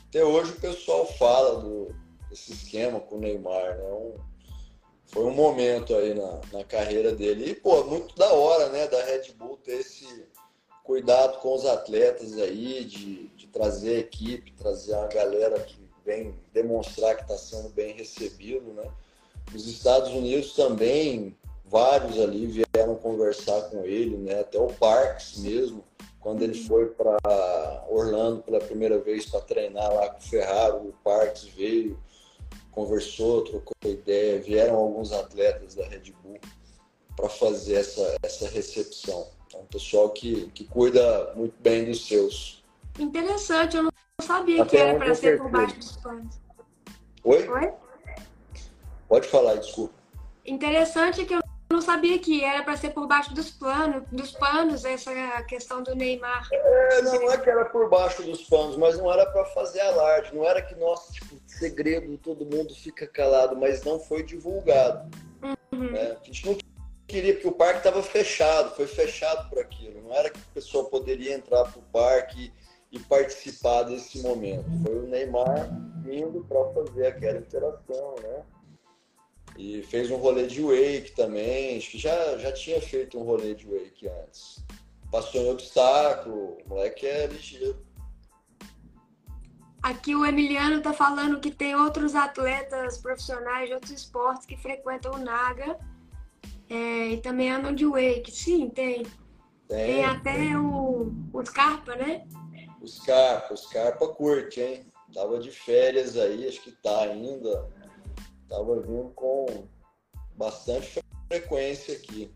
Até hoje o pessoal fala do, desse esquema com o Neymar, né? Um, foi um momento aí na, na carreira dele. E, pô, muito da hora, né, da Red Bull ter esse cuidado com os atletas aí, de, de trazer a equipe, trazer uma galera que vem demonstrar que está sendo bem recebido, né? Os Estados Unidos também, vários ali vieram conversar com ele, né? Até o Parks mesmo, quando ele foi para Orlando pela primeira vez para treinar lá com o Ferrari, o Parks veio, conversou, trocou ideia, vieram alguns atletas da Red Bull para fazer essa, essa recepção. É um pessoal que, que cuida muito bem dos seus. Interessante, eu não sabia Até que era para ser por baixo dos panos. Oi? Oi? Pode falar, desculpa. Interessante que eu não sabia que era para ser por baixo dos planos, dos panos essa questão do Neymar. É, não é que era por baixo dos panos, mas não era para fazer alarde, não era que nossa, tipo, segredo, todo mundo fica calado, mas não foi divulgado. Uhum. Né? A gente não queria, porque o parque estava fechado, foi fechado por aquilo. Não era que a pessoa poderia entrar para o parque e participar desse momento. Foi o Neymar vindo para fazer aquela interação, né? E fez um rolê de wake também. Acho que já, já tinha feito um rolê de wake antes. Passou em obstáculo, o moleque é ligeiro. Aqui o Emiliano tá falando que tem outros atletas profissionais de outros esportes que frequentam o Naga é, e também andam de wake. Sim, tem. Tem, tem até o, o Scarpa, né? O Scarpa, o Scarpa curte, hein? Tava de férias aí, acho que tá ainda. Tava vindo com bastante frequência aqui.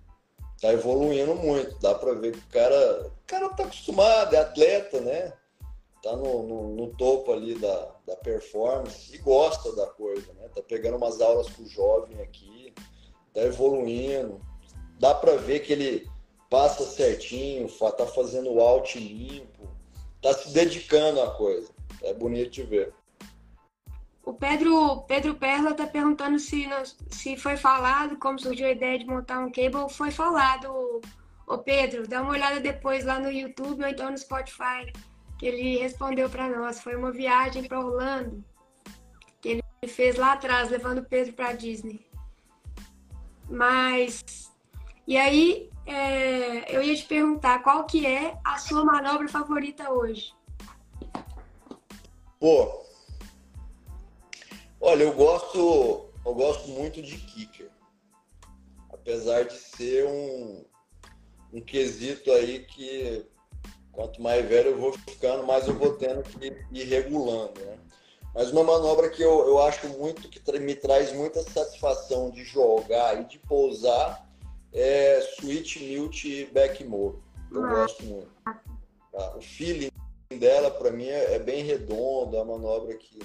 Tá evoluindo muito, dá pra ver que o cara, o cara tá acostumado, é atleta, né? Tá no, no, no topo ali da, da performance e gosta da coisa, né? Tá pegando umas aulas com o jovem aqui, tá evoluindo. Dá para ver que ele passa certinho, tá fazendo o out limpo, tá se dedicando à coisa. É bonito de ver. O Pedro, Pedro Perla tá perguntando se, se foi falado, como surgiu a ideia de montar um cable, foi falado, Ô Pedro, dá uma olhada depois lá no YouTube ou então no Spotify, que ele respondeu para nós. Foi uma viagem para Orlando que ele fez lá atrás, levando o Pedro para Disney. Mas e aí é, eu ia te perguntar qual que é a sua manobra favorita hoje? Pô, olha, eu gosto, eu gosto muito de kicker, apesar de ser um, um quesito aí que quanto mais velho eu vou ficando, mais eu vou tendo que ir regulando, né? Mas uma manobra que eu, eu acho muito, que me traz muita satisfação de jogar e de pousar é Sweet Mute Backmore. Eu gosto muito. Tá? O feeling dela, para mim, é, é, bem redondo, é uma manobra que,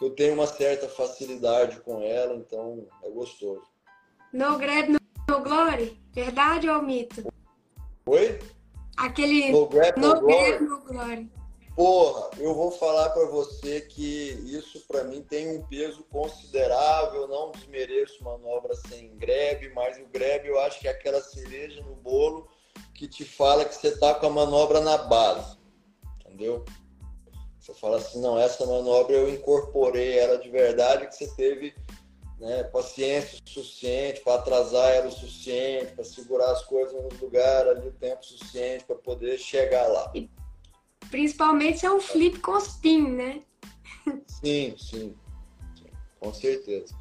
eu tenho uma certa facilidade com ela, então é gostoso. No Grab, no, no Glory? Verdade ou mito? Oi? Aquele No Grab, no, no, Glory. no Glory. Porra, eu vou falar para você que isso para mim tem um peso considerável. Não desmereço manobra sem grab, mas o grab eu acho que é aquela cereja no bolo que te fala que você tá com a manobra na base, entendeu? Você fala assim, não, essa manobra eu incorporei ela de verdade, que você teve né, paciência suficiente para atrasar ela o suficiente, para segurar as coisas no lugar ali o tempo suficiente para poder chegar lá. Principalmente se é um flip com spin, né? Sim, sim, sim, com certeza.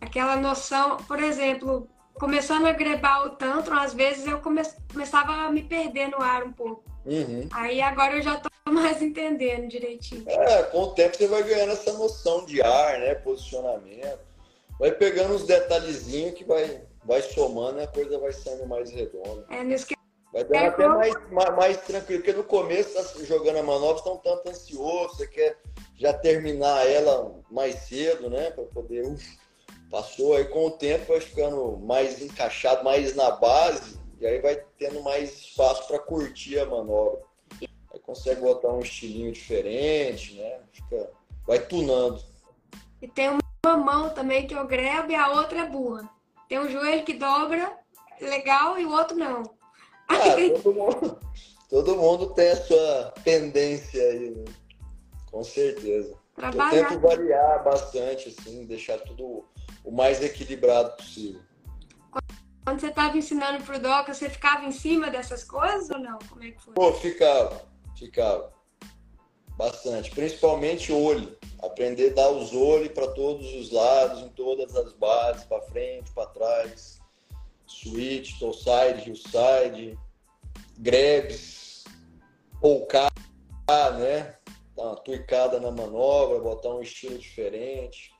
Aquela noção, por exemplo, começando a grebar o tantrum, às vezes eu come, começava a me perder no ar um pouco. Uhum. Aí agora eu já tô mais entendendo direitinho. É, com o tempo você vai ganhando essa noção de ar, né? Posicionamento. Vai pegando uns detalhezinhos que vai, vai somando e a coisa vai sendo mais redonda. É, nisso que Vai dar até mais, mais, mais, tranquilo, porque no começo, tá jogando a manobra, está um tanto ansioso, você quer já terminar ela mais cedo, né? Para poder. Uf, passou, aí com o tempo vai ficando mais encaixado, mais na base, e aí vai tendo mais espaço para curtir a manobra. Aí consegue botar um estilinho diferente, né? Fica, vai tunando. E tem uma mão também que eu grebo e a outra é burra. Tem um joelho que dobra legal e o outro não. Ah, todo, mundo, todo mundo tem a sua pendência aí, né? Com certeza. Trabalhar. Eu tento variar bastante, assim, deixar tudo o mais equilibrado possível. Quando você estava ensinando pro Doca, você ficava em cima dessas coisas ou não? Como é que foi? Pô, ficava, ficava. Bastante. Principalmente olho. Aprender a dar os olhos para todos os lados, em todas as bases, para frente, para trás switch, topside, hillside, grabs, polcar, né? Dar uma tuicada na manobra, botar um estilo diferente.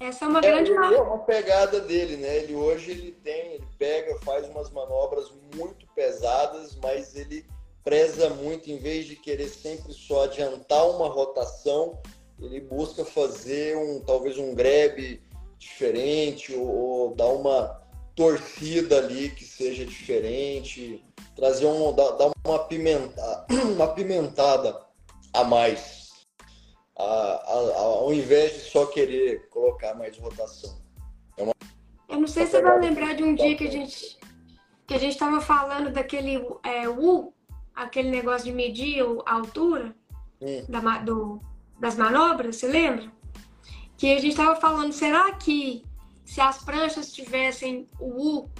Essa é uma é, grande É uma pegada dele, né? Ele hoje ele tem, ele pega, faz umas manobras muito pesadas, mas ele preza muito, em vez de querer sempre só adiantar uma rotação, ele busca fazer um talvez um grab diferente ou, ou dar uma torcida ali que seja diferente, trazer um, dar, uma, pimenta, uma pimentada a mais, a, a, a, ao invés de só querer colocar mais rotação. É uma... Eu não sei se você vai lembrar de um dia que a gente que a gente estava falando daquele é, U, aquele negócio de medir a altura hum. da, do, das manobras, você lembra? Que a gente estava falando, será que se as pranchas tivessem o U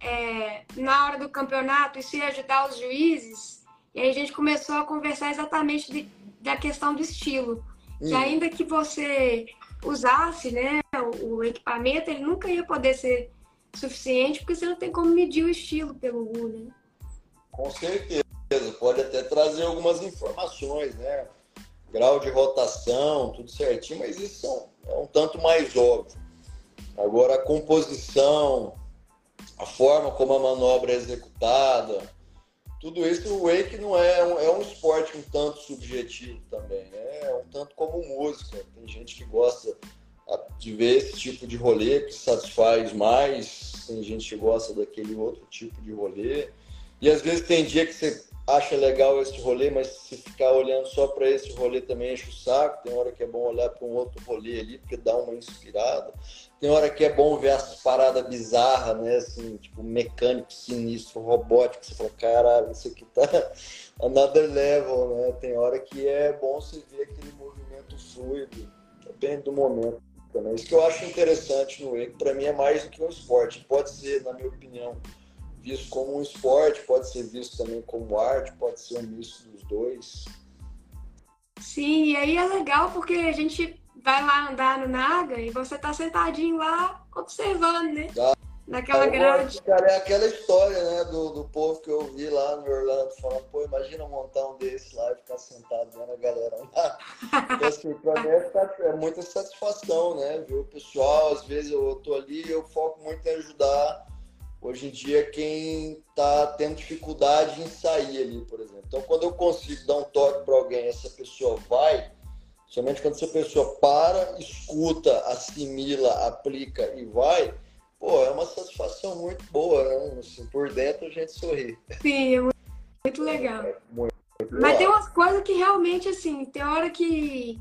é, na hora do campeonato, isso ia ajudar os juízes. E aí a gente começou a conversar exatamente de, da questão do estilo. Hum. Que ainda que você usasse né, o, o, equipamento, ele nunca ia poder ser suficiente, porque você não tem como medir o estilo pelo U, né? Com certeza. Pode até trazer algumas informações, né? Grau de rotação, tudo certinho, mas isso é um tanto mais óbvio. Agora, a composição, a forma como a manobra é executada, tudo isso, o wake não é um, é um esporte um tanto subjetivo também, né? É um tanto como música. Tem gente que gosta de ver esse tipo de rolê que satisfaz mais, tem gente que gosta daquele outro tipo de rolê. E às vezes tem dia que você acha legal esse rolê, mas se ficar olhando só para esse rolê também enche o saco. Tem hora que é bom olhar para um outro rolê ali, porque dá uma inspirada. tem hora que é bom ver as paradas bizarras, né? Assim, tipo, mecânico sinistro, robótico, você fala, caralho, isso aqui tá another level, né? Tem hora que é bom você ver aquele movimento fluido, depende do momento. Também. Isso que eu acho interessante no Wake, para mim é mais do que um esporte. Pode ser, na minha opinião, visto como um esporte, pode ser visto também como arte, pode ser um misto dos dois. Sim, e aí é legal porque a gente vai lá andar no Naga e você tá sentadinho lá observando, né? Ah, Naquela grade. Cara, é aquela história, né, do, do povo que eu vi lá no Orlando falando, pô, imagina montar um desses lá e ficar sentado vendo a galera lá. então, assim, pra mim é, é muita satisfação, né? Ver o pessoal, às vezes eu tô ali eu foco muito em ajudar hoje em dia quem está tendo dificuldade em sair ali, por exemplo. Então, quando eu consigo dar um toque para alguém, essa pessoa vai, somente quando essa pessoa para, escuta, assimila, aplica e vai, pô, é uma satisfação muito boa, né? Assim, por dentro a gente sorri. Sim, é muito, muito legal. É muito, muito Mas tem umas coisas que realmente, assim, tem hora que.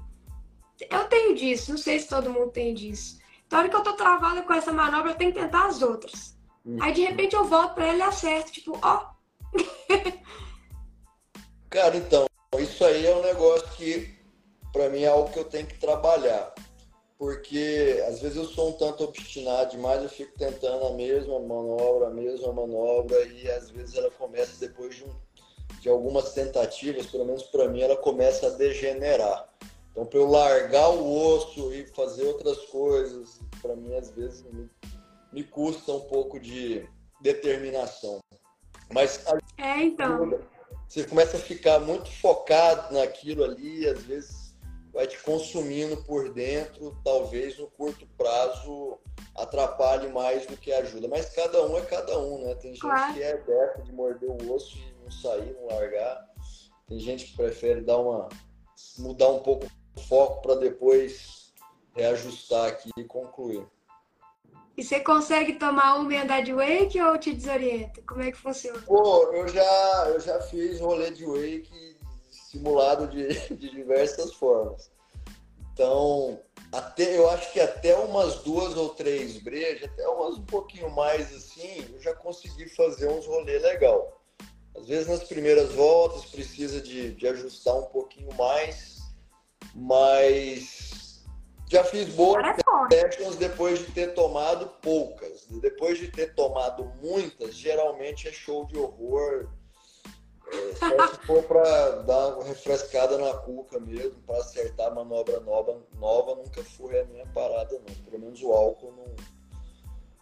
Eu tenho disso, não sei se todo mundo tem disso. Tem hora que eu tô travada com essa manobra, eu tenho que tentar as outras. Aí de repente eu volto para ele e acerto, tipo, ó. Cara, então, isso aí é um negócio que para mim é algo que eu tenho que trabalhar. Porque às vezes eu sou um tanto obstinado demais, eu fico tentando a mesma manobra, a mesma manobra, e às vezes ela começa depois de, um, de algumas tentativas, pelo menos para mim, ela começa a degenerar. Então, para eu largar o osso e fazer outras coisas, para mim, às vezes, custa um pouco de determinação. Mas é, então. você começa a ficar muito focado naquilo ali, às vezes vai te consumindo por dentro, talvez no curto prazo atrapalhe mais do que ajuda. Mas cada um é cada um, né? Tem gente claro. que é dessa de morder o osso e não sair, não largar. Tem gente que prefere dar uma mudar um pouco o foco para depois reajustar aqui e concluir. E você consegue tomar uma e andar de wake ou te desorienta? Como é que funciona? Pô, eu já, eu já fiz rolê de wake simulado de, de diversas formas. Então, até, eu acho que até umas duas ou três brejas, até umas um pouquinho mais assim, eu já consegui fazer uns rolê legal. Às vezes nas primeiras voltas precisa de, de ajustar um pouquinho mais, mas já fiz boas sessions depois de ter tomado poucas. Depois de ter tomado muitas, geralmente é show de horror. É, só se for para dar uma refrescada na cuca mesmo, para acertar manobra nova, nova, nunca foi a minha parada, não. Pelo menos o álcool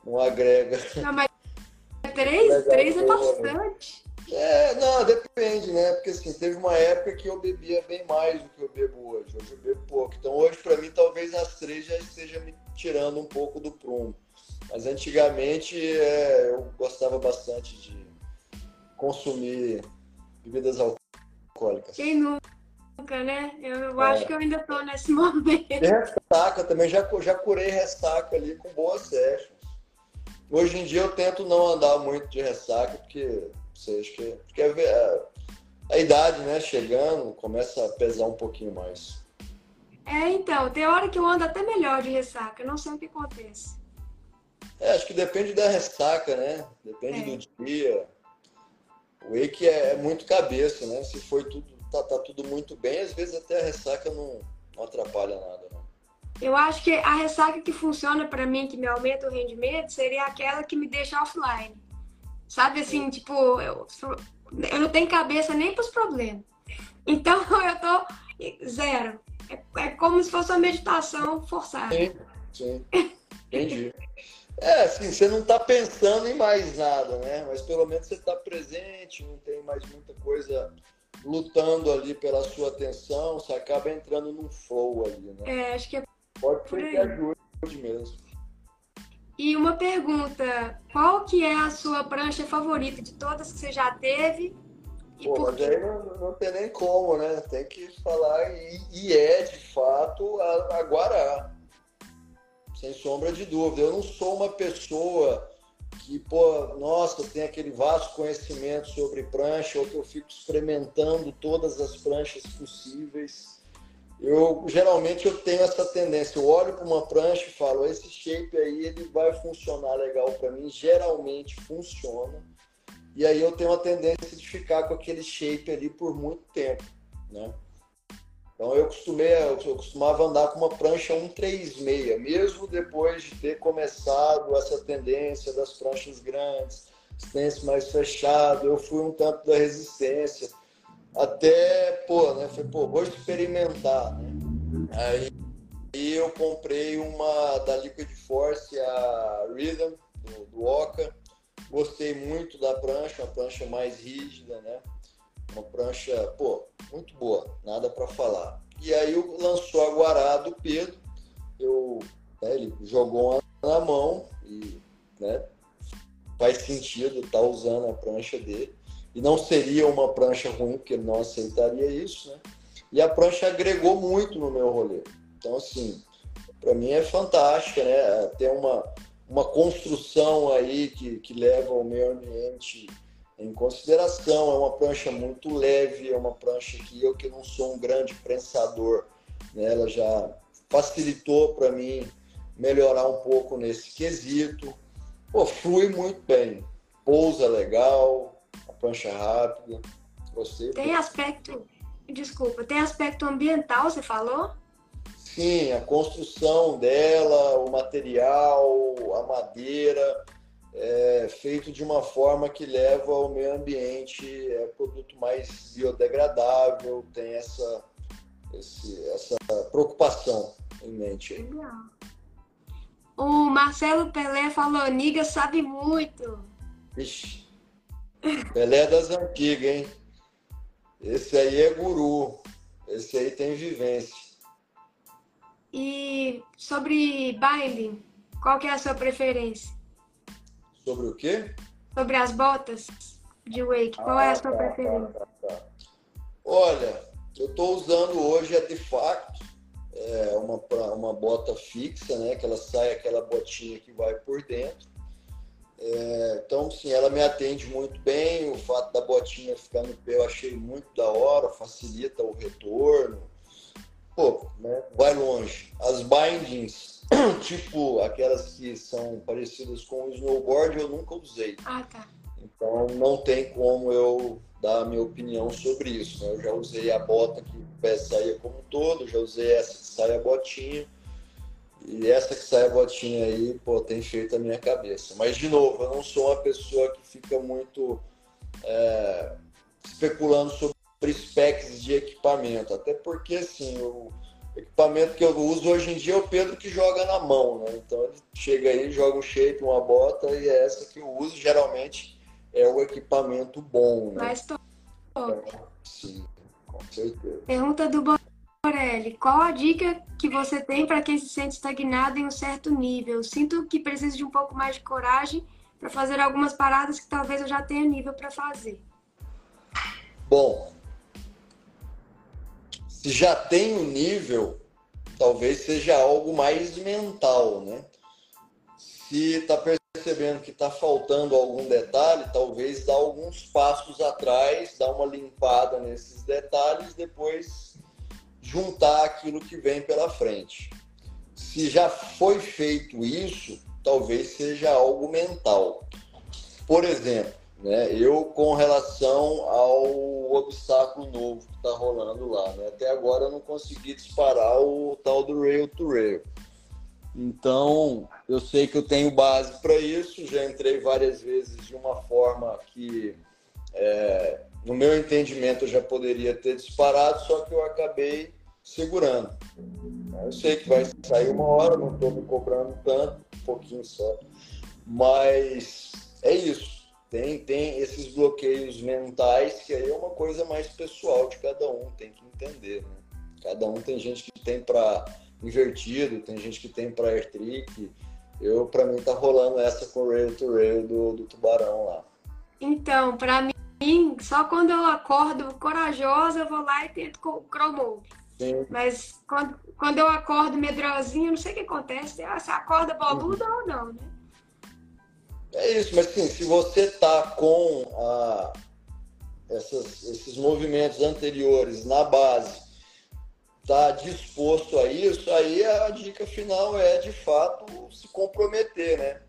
não, não agrega. Não, mas três, três é bastante. É, não, depende, né? Porque assim, teve uma época que eu bebia bem mais do que eu bebo hoje. Hoje eu bebo pouco. Então hoje, para mim, talvez as três já esteja me tirando um pouco do prumo. Mas antigamente é, eu gostava bastante de consumir bebidas alcoólicas. Quem nunca, né? Eu, eu é. acho que eu ainda tô nesse momento. E ressaca também, já, já curei ressaca ali com boas sessions. Hoje em dia eu tento não andar muito de ressaca, porque sei, acho que, porque a, a, a idade, né, chegando, começa a pesar um pouquinho mais. É, então, tem hora que eu ando até melhor de ressaca, não sei o que acontece. É, acho que depende da ressaca, né? Depende é. do dia. O wake é, é, muito cabeça, né? Se foi tudo, tá, tá, tudo muito bem, às vezes até a ressaca não, não atrapalha nada, não. Eu acho que a ressaca que funciona para mim, que me aumenta o rendimento, seria aquela que me deixa offline. Sabe assim, tipo, eu, eu não tenho cabeça nem para os problemas. Então eu tô zero. É, é, como se fosse uma meditação forçada. Sim, sim. Entendi. É, assim, você não está pensando em mais nada, né? Mas pelo menos você está presente, não tem mais muita coisa lutando ali pela sua atenção, você acaba entrando num flow ali, né? É, acho que é. Pode ser que ajude mesmo. E uma pergunta, qual que é a sua prancha favorita de todas que você já teve? E Pô, mas aí não, não, tem nem como, né? Tem que falar, e, e é de fato a, a Guará. Sem sombra de dúvida. Eu não sou uma pessoa que, pô, nossa, tem aquele vasto conhecimento sobre prancha, ou que eu fico experimentando todas as pranchas possíveis eu geralmente eu tenho essa tendência, eu olho para uma prancha e falo, esse shape aí ele vai funcionar legal para mim, geralmente funciona. E aí eu tenho a tendência de ficar com aquele shape ali por muito tempo, né? Então eu costumei, eu costumava andar com uma prancha 136, mesmo depois de ter começado essa tendência das pranchas grandes, stance mais fechado, eu fui um tanto da resistência até, pô, né? Falei, pô, vou experimentar, né? Aí, eu comprei uma da Liquid Force, a Rhythm, do, do Oca. Gostei muito da prancha, uma prancha mais rígida, né? Uma prancha, pô, muito boa, nada para falar. E aí lançou a Guará do Pedro, eu, né, ele jogou uma na mão e, né, faz sentido estar tá usando a prancha dele. E não seria uma prancha ruim, porque ele não aceitaria isso, né? E a prancha agregou muito no meu rolê. Então, assim, para mim é fantástica, né? Tem uma, uma construção aí que, que leva o meio ambiente em consideração. É uma prancha muito leve, é uma prancha que eu que não sou um grande prensador, né? ela já facilitou para mim melhorar um pouco nesse quesito. Pô, flui muito bem, pousa legal, prancha rápida. Gostei. Tem aspecto, desculpa, tem aspecto ambiental, você falou? Sim, a construção dela, o material, a madeira, é feito de uma forma que leva ao meio ambiente, é produto mais biodegradável, tem essa, esse, essa preocupação em mente. Legal. O Marcelo Pelé falou, Niga sabe muito. Ixi, Pelé das antigas, hein? Esse aí é guru. Esse aí tem vivência. E sobre baile, qual que é a sua preferência? Sobre o quê? Sobre as botas de wake. Qual ah, é a sua ah, tá, preferência? Tá, tá, Olha, eu estou usando hoje a de facto é uma, uma bota fixa, né? Que ela sai aquela botinha que vai por dentro. É, então, sim, ela me atende muito bem. O fato da botinha ficar no pé eu achei muito da hora, facilita o retorno. Pô, né, vai longe. As bindings, tipo aquelas que são parecidas com o snowboard, eu nunca usei. Ah, tá. Então, não tem como eu dar a minha opinião sobre isso. Né? Eu já usei a bota que o pé saía como um todo, já usei essa que sai a botinha. E essa que sai a botinha aí, pô, tem feito a minha cabeça. Mas, de novo, eu não sou uma pessoa que fica muito é, especulando sobre specs de equipamento. Até porque, assim, o equipamento que eu uso hoje em dia é o Pedro que joga na mão, né? Então, ele chega aí, joga um shape, uma bota, e é essa que eu uso. Geralmente é o equipamento bom, né? Mas tô... Então, sim, com certeza. Pergunta do Morelli, qual a dica que você tem para quem se sente estagnado em um certo nível? Sinto que preciso de um pouco mais de coragem para fazer algumas paradas que talvez eu já tenha nível para fazer. Bom, se já tem o nível, talvez seja algo mais mental, né? Se está percebendo que está faltando algum detalhe, talvez dá alguns passos atrás, dá uma limpada nesses detalhes, depois juntar aquilo que vem pela frente. Se já foi feito isso, talvez seja algo mental. Por exemplo, né, eu com relação ao obstáculo novo que está rolando lá, né, até agora eu não consegui disparar o tal do rail to rail. Então, eu sei que eu tenho base para isso, já entrei várias vezes de uma forma que é, no meu entendimento, eu já poderia ter disparado, só que eu acabei segurando. Eu sei que vai sair uma hora, não estou me cobrando tanto, um pouquinho só. Mas é isso. Tem, tem esses bloqueios mentais que aí é uma coisa mais pessoal de cada um, tem que entender. Né? Cada um tem gente que tem para invertido, tem gente que tem para air trick. Eu, para mim, tá rolando essa com o rail to rail do, do tubarão lá. Então, para mim, só quando eu acordo corajosa, eu vou lá e tento com o Sim. Mas quando, quando eu acordo medrosinha, não sei o que acontece. Você acorda boluda uhum. ou não, né? É isso, mas sim, se você tá com a, essas, esses movimentos anteriores na base, tá disposto a isso, aí a dica final é de fato se comprometer, né?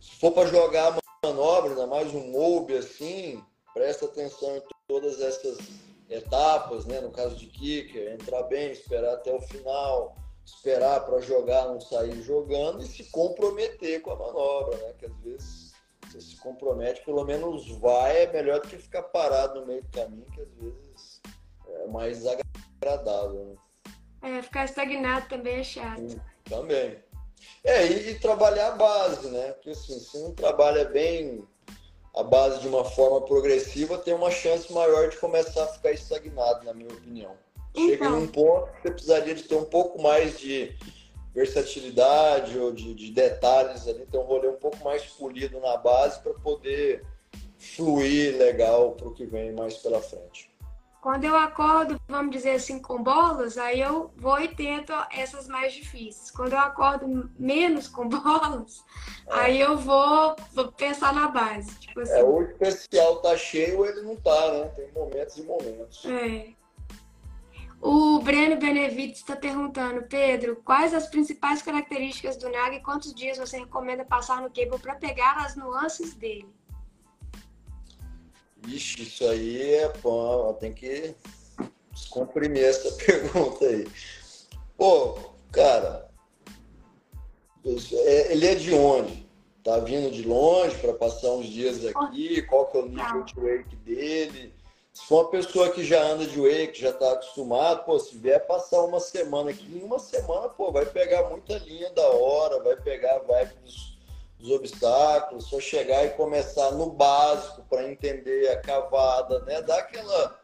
Se for para jogar manobra, ainda mais um MOB assim, presta atenção em todas essas etapas, né? No caso de kicker, entrar bem, esperar até o final, esperar para jogar, não sair jogando e se comprometer com a manobra, né? Que às vezes você se compromete, pelo menos vai, é melhor do que ficar parado no meio do caminho, que às vezes é mais desagradável. Né? É, ficar estagnado também é chato. Sim, também. É, e, e, trabalhar a base, né? Porque assim, se não trabalha bem a base de uma forma progressiva, tem uma chance maior de começar a ficar estagnado, na minha opinião. Então. Chega num ponto que você precisaria de ter um pouco mais de versatilidade ou de, de detalhes ali, ter um rolê um pouco mais polido na base para poder fluir legal para o que vem mais pela frente. Quando eu acordo, vamos dizer assim, com bolas, aí eu vou e tento essas mais difíceis. Quando eu acordo menos com bolas, é. aí eu vou, vou, pensar na base. Tipo assim. É, o especial tá cheio ou ele não tá, né? Tem momentos e momentos. É. O Breno Benevides está perguntando, Pedro, quais as principais características do NAG e quantos dias você recomenda passar no cable para pegar as nuances dele? Ixi, isso aí é bom, tem que descomprimir essa pergunta aí. Pô, cara, é, ele é de onde? Tá vindo de longe para passar uns dias aqui? Qual que é o nível de wake dele? Se for uma pessoa que já anda de wake, já está acostumado, pô, se vier passar uma semana aqui, em uma semana, pô, vai pegar muita linha da hora, vai pegar a vibe dos os obstáculos, só chegar e começar no básico para entender a cavada, né? Dar aquela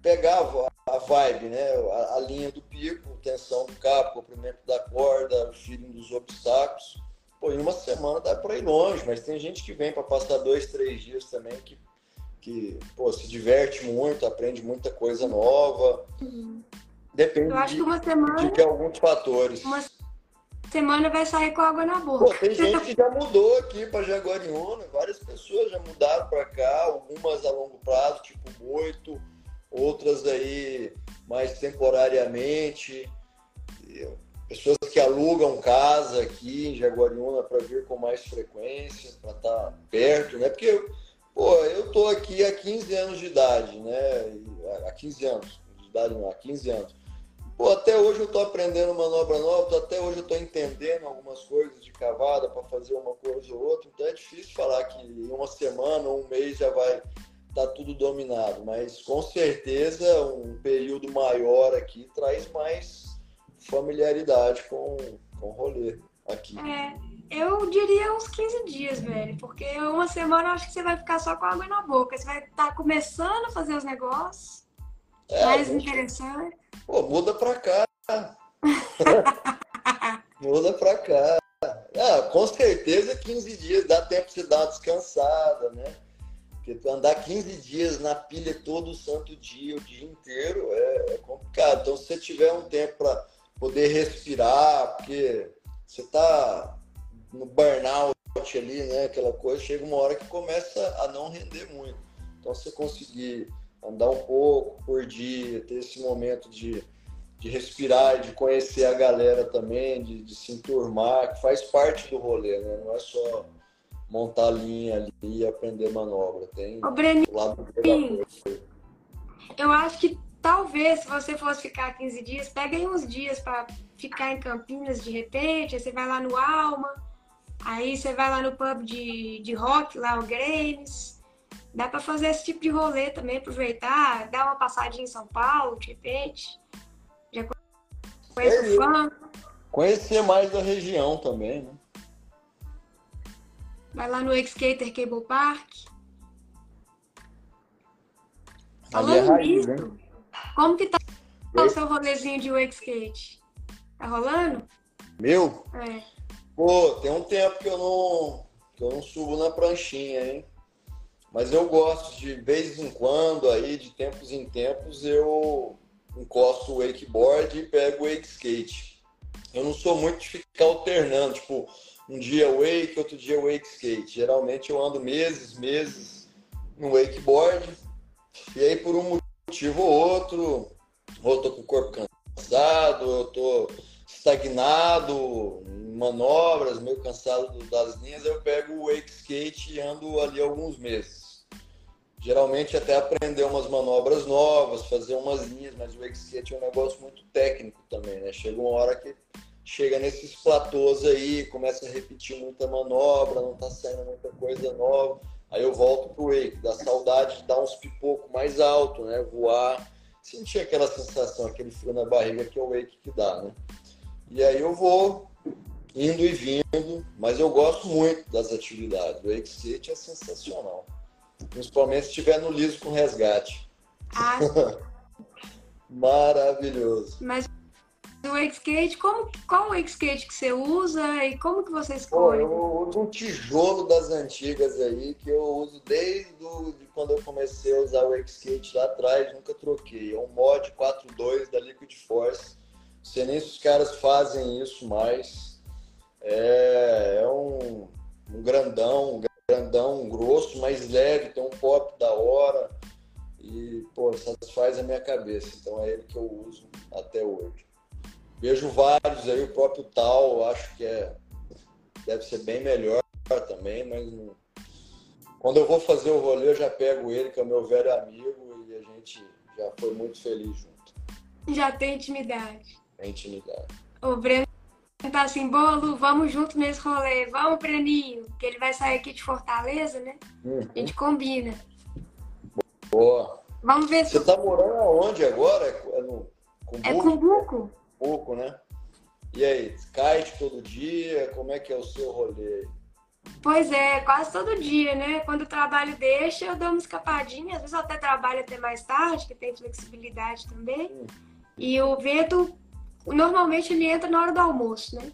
pegar a vibe, né? A, a, linha do pico, tensão do cabo, comprimento da corda, o feeling dos obstáculos. Pô, em uma semana dá para ir longe, mas tem gente que vem para passar dois, três dias também que, que pô, se diverte muito, aprende muita coisa nova. Depende Eu acho de, que uma semana, de alguns fatores. Uma semana vai sair com água na boca. Pô, tem gente que já mudou aqui para Jaguariúna, várias pessoas já mudaram para cá, algumas a longo prazo, tipo oito, outras aí mais temporariamente. Pessoas que alugam casa aqui em Jaguariúna para vir com mais frequência, para estar tá perto, né? Porque, pô, eu tô aqui há 15 anos de idade, né? Há 15 anos, de idade não, há 15 anos. Pô, até hoje eu estou aprendendo manobra nova, até hoje eu estou entendendo algumas coisas de cavada para fazer uma coisa ou outra. Então é difícil falar que em uma semana ou um mês já vai estar tá tudo dominado. Mas com certeza um período maior aqui traz mais familiaridade com, com o rolê aqui. É, eu diria uns 15 dias, velho. Porque uma semana eu acho que você vai ficar só com água na boca. Você vai estar tá começando a fazer os negócios. É, mais gente... interessante. Pô, muda pra cá. muda pra cá. Ah, com certeza 15 dias dá tempo de dar uma descansada, né? Porque andar 15 dias na pilha todo santo dia, o dia inteiro, é, é complicado. Então, se você tiver um tempo para poder respirar, porque você tá no burnout ali, né? Aquela coisa, chega uma hora que começa a não render muito. Então, se você conseguir andar um pouco por dia, ter esse momento de, de respirar, de conhecer a galera também, de, de se enturmar, que faz parte do rolê, né? Não é só montar a linha ali e aprender manobra. Tem Ô, o lado Eu acho que talvez se você fosse ficar 15 dias, pega aí uns dias para ficar em Campinas de repente, aí você vai lá no Alma, aí você vai lá no pub de, de rock, lá o Graves, Dá para fazer esse tipo de rolê também, aproveitar, dar uma passadinha em São Paulo, de repente. Já conhece é, o fã. Conhecer mais da região também, né? Vai lá no X-Skater Cable Park. Falando nisso, como que tá o seu rolezinho de wake skate? Tá rolando? Meu? É. Pô, tem um tempo que eu não, que eu não subo na pranchinha, hein? Mas eu gosto de vez em quando, aí, de tempos em tempos, eu encosto o wakeboard e pego o wake skate. Eu não sou muito de ficar alternando, tipo, um dia wake, outro dia wake skate. Geralmente eu ando meses, meses no wakeboard, e aí por um motivo ou outro, ou tô com o corpo cansado, eu tô estagnado, manobras, meio cansado das linhas, eu pego o wake skate e ando ali alguns meses. Geralmente até aprender umas manobras novas, fazer umas linhas, mas o wake skate é um negócio muito técnico também, né? Chega uma hora que chega nesses platôs aí, começa a repetir muita manobra, não tá saindo muita coisa nova. Aí eu volto pro wake, dá saudade de dar uns pipocos mais alto, né? Voar, sentir aquela sensação, aquele frio na barriga que é o wake que dá, né? E aí eu vou indo e vindo, mas eu gosto muito das atividades. O Skate é sensacional. Principalmente se estiver no liso com resgate. Ah. Maravilhoso. Mas o Wake Skate, como, qual Wake Skate que você usa e como que você escolhe? Pô, eu uso um tijolo das antigas aí, que eu uso desde do, de quando eu comecei a usar o Wake Skate lá atrás, nunca troquei. É um mod 4.2 da Liquid Force não sei nem se os caras fazem isso mais. É, é um, um grandão, um grandão, um grosso, mais leve, tem um pop da hora. E, pô, satisfaz a minha cabeça. Então é ele que eu uso até hoje. Vejo vários aí, o próprio Tal, acho que é, deve ser bem melhor também, mas não... quando eu vou fazer o rolê, eu já pego ele, que é o meu velho amigo, e a gente já foi muito feliz junto. Já tem intimidade a intimidade. O Breno tá assim, bolo, vamos junto nesse rolê, vamos, Breninho, que ele vai sair aqui de Fortaleza, né? Uhum. A gente combina. Boa. Vamos ver se. Você tá morando aonde agora? É no Cumbuco? É Cumbuco. Né? E aí, kite todo dia? Como é que é o seu rolê? Pois é, quase todo dia, né? Quando o trabalho deixa, eu dou uma escapadinha. Às vezes eu até trabalho até mais tarde, que tem flexibilidade também. Hum. E o vento normalmente ele entra na hora do almoço, né?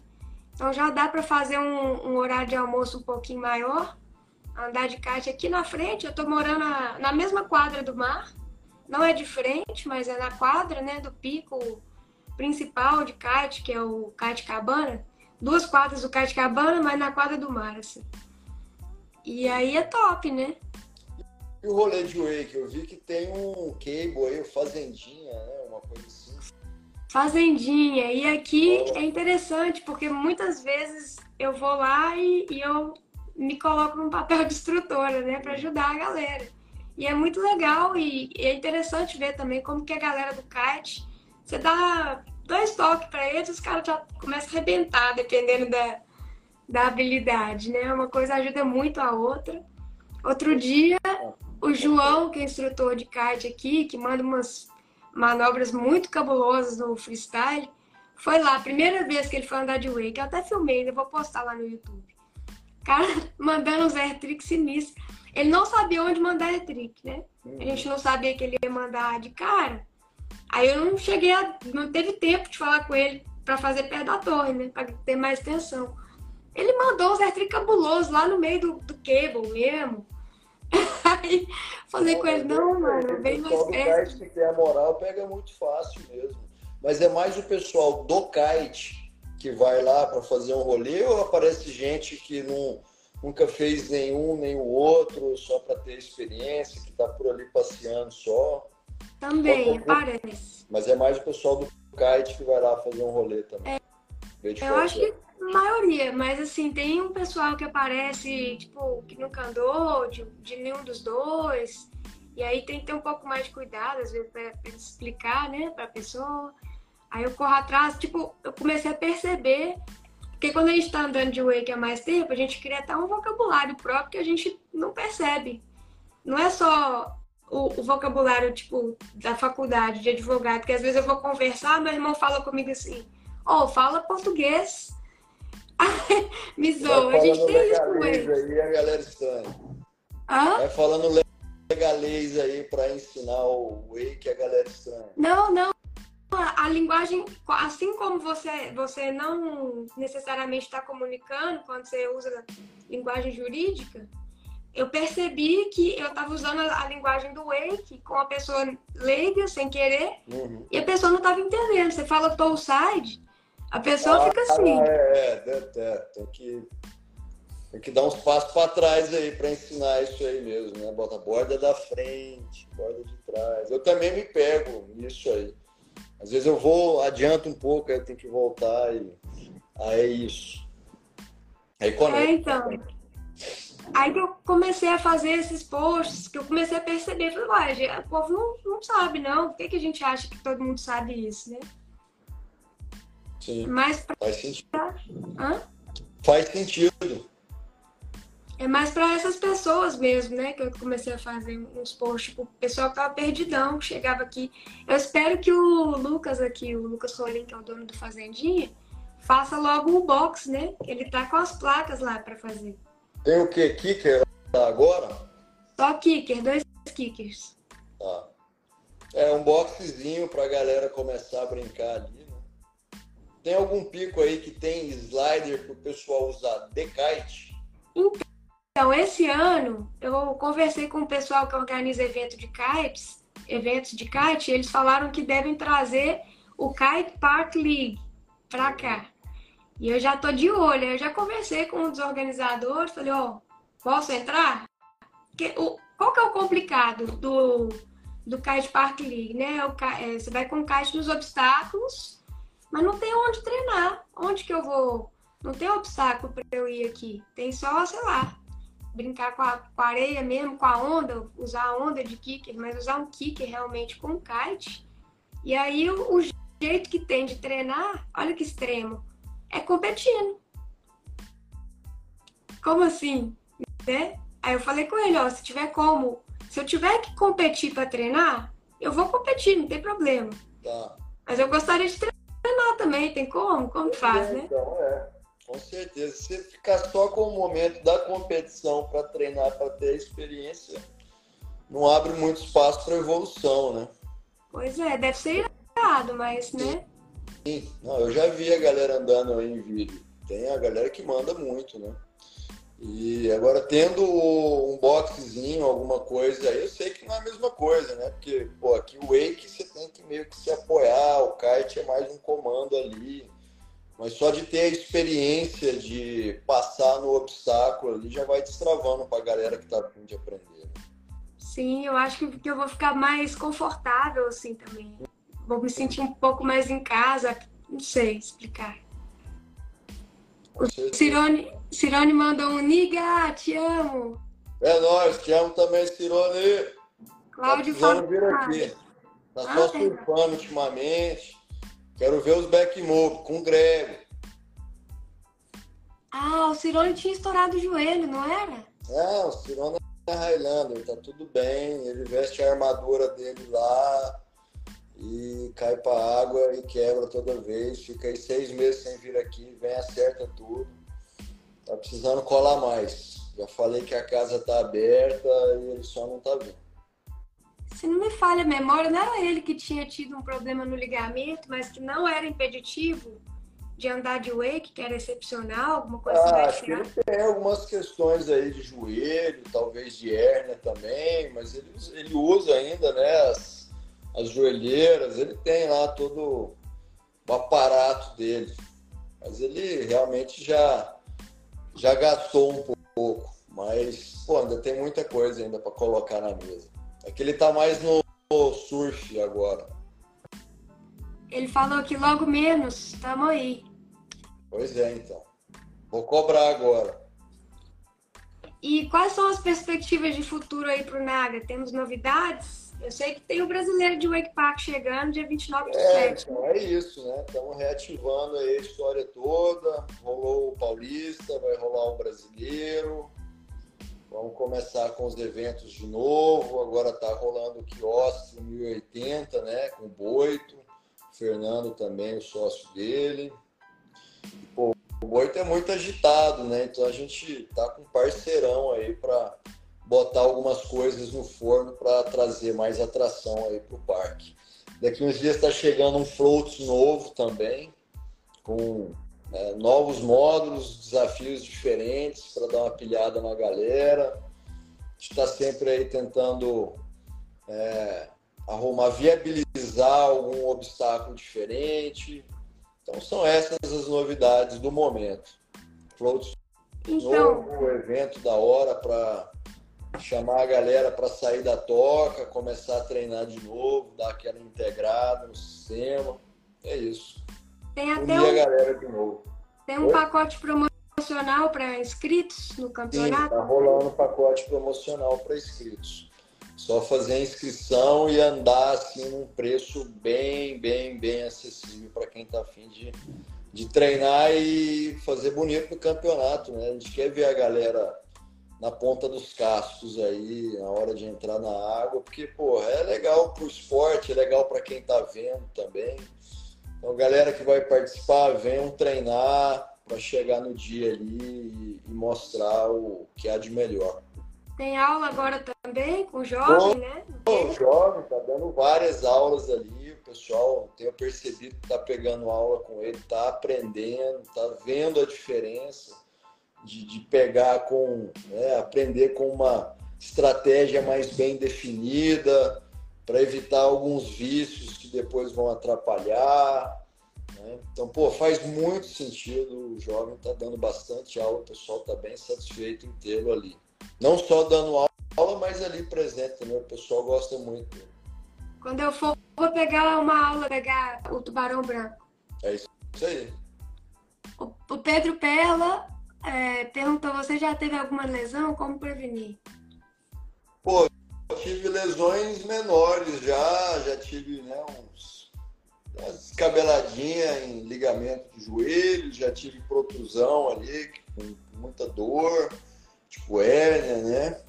Então já dá para fazer um, um, horário de almoço um pouquinho maior, andar de kite aqui na frente. Eu tô morando na, na mesma quadra do mar, não é de frente, mas é na quadra, né, do pico principal de kite, que é o kite cabana. Duas quadras do kite cabana, mas na quadra do mar, assim. E aí é top, né? E o rolê de wake? Eu vi que tem um cable aí, fazendinha, né? Uma coisa assim. Fazendinha. E aqui é interessante, porque muitas vezes eu vou lá e, e eu me coloco num papel de instrutora, né, para ajudar a galera. E é muito legal e, e, é interessante ver também como que a galera do kite, você dá dois toques para eles, os caras já começam a arrebentar, dependendo da, da habilidade, né? Uma coisa ajuda muito a outra. Outro dia, o João, que é instrutor de kite aqui, que manda umas manobras muito cabulosas no freestyle. Foi lá, a primeira vez que ele foi andar de wake. Eu até filmei, vou postar lá no YouTube. Cara, mandando uns air tricks sinistros. Ele não sabia onde mandar air trick, né? A gente não sabia que ele ia mandar de cara. Aí eu não cheguei a. Não teve tempo de falar com ele para fazer perto da torre, né? Pra ter mais atenção. Ele mandou uns air tricks cabulosos lá no meio do, do cable mesmo. Aí falei com ele, não, mano, vem mais perto. que tem a moral pega muito fácil mesmo. Mas é mais o pessoal do kite que vai lá para fazer um rolê ou aparece gente que não, nunca fez nenhum nem o outro, só para ter experiência, que tá por ali passeando só? Também, aparece. Mas é mais o pessoal do kite que vai lá fazer um rolê também. É, eu acho que maioria, mas assim, tem um pessoal que aparece, tipo, que nunca andou, de, de nenhum dos dois. E aí tem que ter um pouco mais de cuidado, às vezes, pra explicar, né, pra pessoa. Aí eu corro atrás, tipo, eu comecei a perceber, porque quando a gente tá andando de wake há mais tempo, a gente cria até um vocabulário próprio que a gente não percebe. Não é só o, o vocabulário, tipo, da faculdade de advogado, porque às vezes eu vou conversar, meu irmão fala comigo assim, ó, oh, fala português, Me zoa, a gente tem isso com ele. Aí, a galera estranha. Hã? Vai falando legalês aí para ensinar o Wake que a galera estranha. Não, não. A, a linguagem, assim como você, você não necessariamente está comunicando quando você usa linguagem jurídica, eu percebi que eu estava usando a, a, linguagem do Wake com a pessoa leiga, sem querer, uhum. e a pessoa não estava entendendo. Você fala toll side, a pessoa ah, fica assim. É, é, tem que tem que dar uns passos para trás aí para ensinar isso aí mesmo, né? Bota borda da frente, borda de trás. Eu também me pego nisso aí. Às vezes eu vou, adianto um pouco, aí eu tenho que voltar e aí é isso. Aí conecta. É, então. Aí que eu comecei a fazer esses posts, que eu comecei a perceber, falei, uai, o povo não, não sabe, não. Por que, que a gente acha que todo mundo sabe isso, né? Sim. Mas pra... Faz sentido. Hã? Faz sentido. É mais para essas pessoas mesmo, né? Que eu comecei a fazer uns posts, tipo, o pessoal que tava perdidão, chegava aqui. Eu espero que o Lucas aqui, o Lucas Rolim, que é o dono do Fazendinha, faça logo o box, né? Ele tá com as placas lá para fazer. Tem o que? Kicker agora? Só kicker, dois kickers. Tá. É um boxezinho pra galera começar a brincar ali? Tem algum pico aí que tem slider pro pessoal usar de kite? Então, esse ano eu conversei com o pessoal que organiza evento de kites, eventos de kite, e eles falaram que devem trazer o Kite Park League pra cá. E eu já tô de olho, eu já conversei com um dos organizadores, falei, ó, oh, posso entrar? Que, o, qual que é o complicado do, do Kite Park League, né? O, é, você vai com o kite nos obstáculos, mas não tem onde treinar. Onde que eu vou? Não tem obstáculo para eu ir aqui. Tem só, sei lá, brincar com a, com a, areia mesmo, com a onda, usar a onda de kicker, mas usar um kicker realmente com kite. E aí o, o jeito que tem de treinar, olha que extremo é competindo. Como assim? Né? Aí eu falei com ele, ó, se tiver como, se eu tiver que competir para treinar, eu vou competir, não tem problema. Tá. Mas eu gostaria de treinar também, tem como? Como faz, é, né? Então, é. Com certeza. Se você ficar só com o momento da competição para treinar, para ter experiência, não abre muito espaço para evolução, né? Pois é, deve ser errado, mas, né? Sim, não, eu já vi a galera andando aí em vídeo. Tem a galera que manda muito, né? E agora tendo um boxezinho, alguma coisa aí, eu sei que não é a mesma coisa, né? Porque, pô, aqui o Wake você tem que meio que se apoiar, o kite é mais um comando ali. Mas só de ter a experiência de passar no obstáculo ali já vai destravando pra galera que tá a fim de aprender. Né? Sim, eu acho que eu vou ficar mais confortável assim também vou me sentir um pouco mais em casa, não sei explicar. O Cirone, Cirone mandou um Niga, te amo. É nóis, te amo também, Cirone. Cláudio tá vir aqui. Tá só ah, surfando ultimamente. Quero ver os back move com o Grego. Ah, o Cirone tinha estourado o joelho, não era? Não, o Cirone é Highlander, tá tudo bem. Ele veste a armadura dele lá e cai para água e quebra toda vez. Fica aí seis meses sem vir aqui, vem, acerta tudo. Tá precisando colar mais. Já falei que a casa tá aberta e ele só não tá vindo. Se não me falha a memória, não era ele que tinha tido um problema no ligamento, mas que não era impeditivo de andar de wake, que era excepcional, alguma coisa ah, assim? Acho que ele tem algumas questões aí de joelho, talvez de hérnia também, mas ele, ele usa ainda, né, as, as joelheiras, ele tem lá todo o aparato dele. Mas ele realmente já, já gastou um pouco. Mas, pô, ainda tem muita coisa ainda para colocar na mesa. É que ele tá mais no surf agora. Ele falou que logo menos, tamo aí. Pois é, então. Vou cobrar agora. E quais são as perspectivas de futuro aí pro Naga? Temos novidades? Eu sei que tem o brasileiro de Wake Park chegando dia 29 de é, 7. Então é isso, né? Estamos reativando aí a história toda. Rolou o Paulista, vai rolar o brasileiro. Vamos começar com os eventos de novo. Agora está rolando o quiosque 1080, né? Com o Boito. O Fernando também, o sócio dele. Pô, o Boito é muito agitado, né? Então a gente tá com um parceirão aí para botar algumas coisas no forno para trazer mais atração aí para o parque. Daqui uns dias está chegando um float novo também, com é, novos módulos, desafios diferentes para dar uma pilhada na galera. A gente está sempre aí tentando é, arrumar, viabilizar algum obstáculo diferente. Então são essas as novidades do momento. Float então... novo, evento da hora para chamar a galera para sair da toca, começar a treinar de novo, dar aquela integrada no sistema. É isso. Tem até Unir um, a galera de novo. Tem um Oi? pacote promocional para inscritos no campeonato? Sim, tá rolando um pacote promocional para inscritos. Só fazer a inscrição e andar assim num preço bem, bem, bem acessível para quem está afim de, de treinar e fazer bonito no campeonato, né? A gente quer ver a galera na ponta dos cascos aí, na hora de entrar na água, porque, pô, é legal pro esporte, é legal para quem tá vendo também. Então, galera que vai participar, venham treinar para chegar no dia ali e mostrar o que há de melhor. Tem aula agora também com jovem, né? O jovem, tá dando várias aulas ali. O pessoal, tenho percebido que tá pegando aula com ele, tá aprendendo, tá vendo a diferença de, de pegar com, né, aprender com uma estratégia mais bem definida para evitar alguns vícios que depois vão atrapalhar. Né? Então, pô, faz muito sentido. O jovem tá dando bastante aula, o pessoal tá bem satisfeito em tê-lo ali não só dando aula, mas ali presente também. O pessoal gosta muito Quando eu for, vou pegar uma aula, pegar o tubarão branco. É isso aí. O, o Pedro Perla é, perguntou: você já teve alguma lesão? Como prevenir? Pô, eu tive lesões menores já, já tive né, uns descabeladinha em ligamento de joelho, já tive protrusão ali, com muita dor tipo hérnia, né?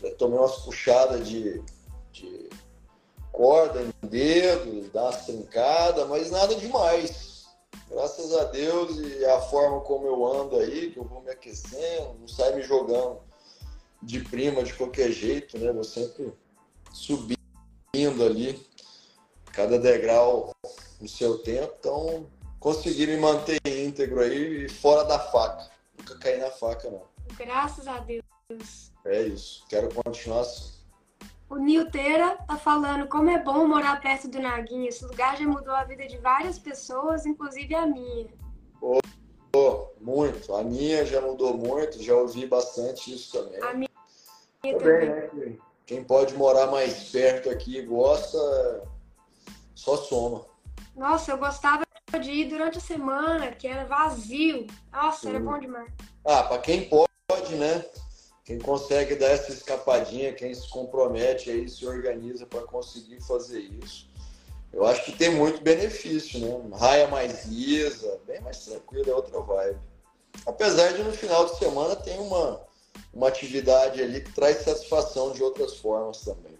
Já tomei umas puxadas de, de corda em dedos, dar umas trincadas, mas nada demais. Graças a Deus e a forma como eu ando aí, que eu vou me aquecendo, não sai me jogando de prima de qualquer jeito, né? Vou sempre subindo ali, cada degrau no seu tempo. Então, consegui me manter íntegro aí e fora da faca. Nunca caí na faca, não. Graças a Deus. É isso. Quero continuar assim. O Nilteira tá falando como é bom morar perto do Naguinho. Esse lugar já mudou a vida de várias pessoas, inclusive a minha. Oh, oh, muito. A minha já mudou muito. Já ouvi bastante isso também. A minha, também. também. Né? Quem pode morar mais perto aqui e gosta, só soma. Nossa, eu gostava de ir durante a semana, que era vazio. Nossa, Sim. era bom demais. Ah, para quem pode, né? Quem consegue dar essa escapadinha, quem se compromete aí, se organiza para conseguir fazer isso. Eu acho que tem muito benefício, né? Raia mais lisa, bem mais tranquila, é outra vibe. Apesar de no final de semana tem uma, uma atividade ali que traz satisfação de outras formas também.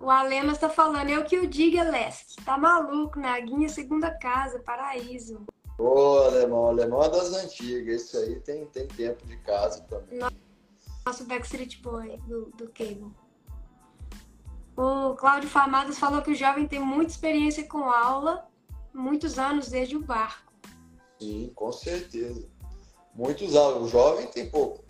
O Alema está falando, eu que o diga, Leste. Tá maluco, Naguinha, segunda casa, paraíso. Ô, alemão, alemão é das antigas. Isso aí tem, tem tempo de casa também. Nosso Backstreet Boy do, do Cable. O Cláudio Famadas falou que o jovem tem muita experiência com aula, muitos anos desde o barco. Sim, com certeza. Muitos anos. O jovem tem pouco,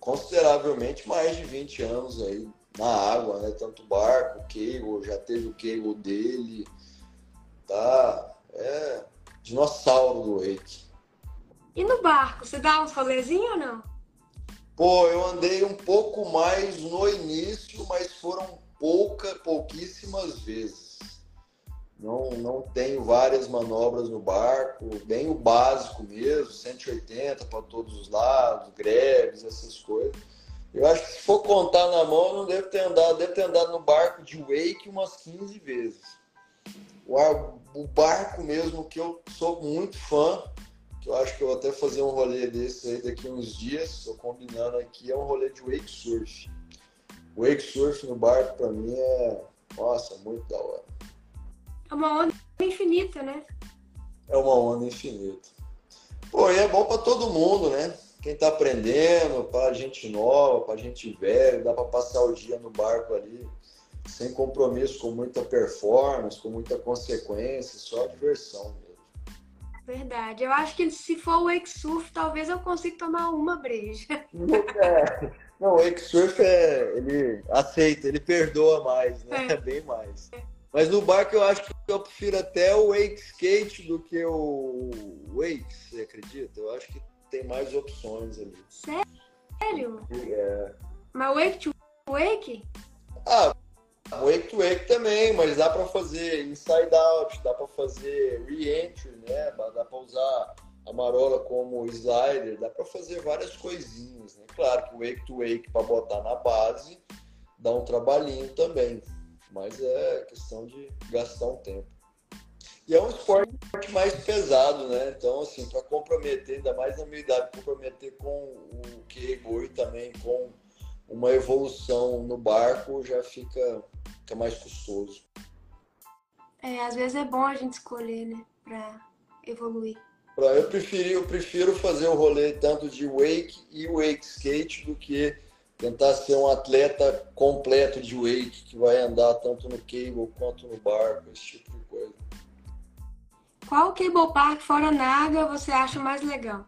consideravelmente mais de 20 anos aí na água, né? Tanto barco, cable, já teve o cable dele, tá? É, dinossauro do wake. E no barco, você dá uns rolezinhos ou não? Pô, eu andei um pouco mais no início, mas foram pouca, pouquíssimas vezes. Não, não tenho várias manobras no barco, bem o básico mesmo, 180 para todos os lados, greves, essas coisas. Eu acho que se for contar na mão, não devo ter andado, devo ter andado no barco de wake umas 15 vezes o, o barco mesmo, que eu sou muito fã, que eu acho que eu vou até fazer um rolê desse aí daqui uns dias, estou combinando aqui, é um rolê de wake surf. Wake surf no barco para mim é, nossa, muito da hora. É uma onda infinita, né? É uma onda infinita. Pô, e é bom para todo mundo, né? Quem tá aprendendo, para gente nova, para gente velha, dá para passar o dia no barco ali sem compromisso com muita performance, com muita consequência, só diversão mesmo. Verdade. Eu acho que se for o wake surf, talvez eu consiga tomar uma breja. É. Não, o wake surf é, ele aceita, ele perdoa mais, né? É. Bem mais. Mas no barco eu acho que eu prefiro até o wake skate do que o wake, você acredita? Eu acho que tem mais opções ali. Sério? Sério? É. Mas wake to wake? Ah, wake to wake também, mas dá para fazer inside out, dá para fazer re-entry, né? Dá para usar a marola como slider, dá para fazer várias coisinhas, né? Claro que wake to wake para botar na base dá um trabalhinho também, mas é questão de gastar um tempo. E é um esporte mais pesado, né? Então, assim, para comprometer, ainda mais na minha idade, comprometer com o cable e também com uma evolução no barco já fica, fica mais custoso. É, às vezes é bom a gente escolher, né? Para evoluir. Eu preferi, eu prefiro fazer o rolê tanto de wake e wake skate do que tentar ser um atleta completo de wake que vai andar tanto no cable quanto no barco, esse tipo de coisa. Qual cable park fora Naga você acha mais legal?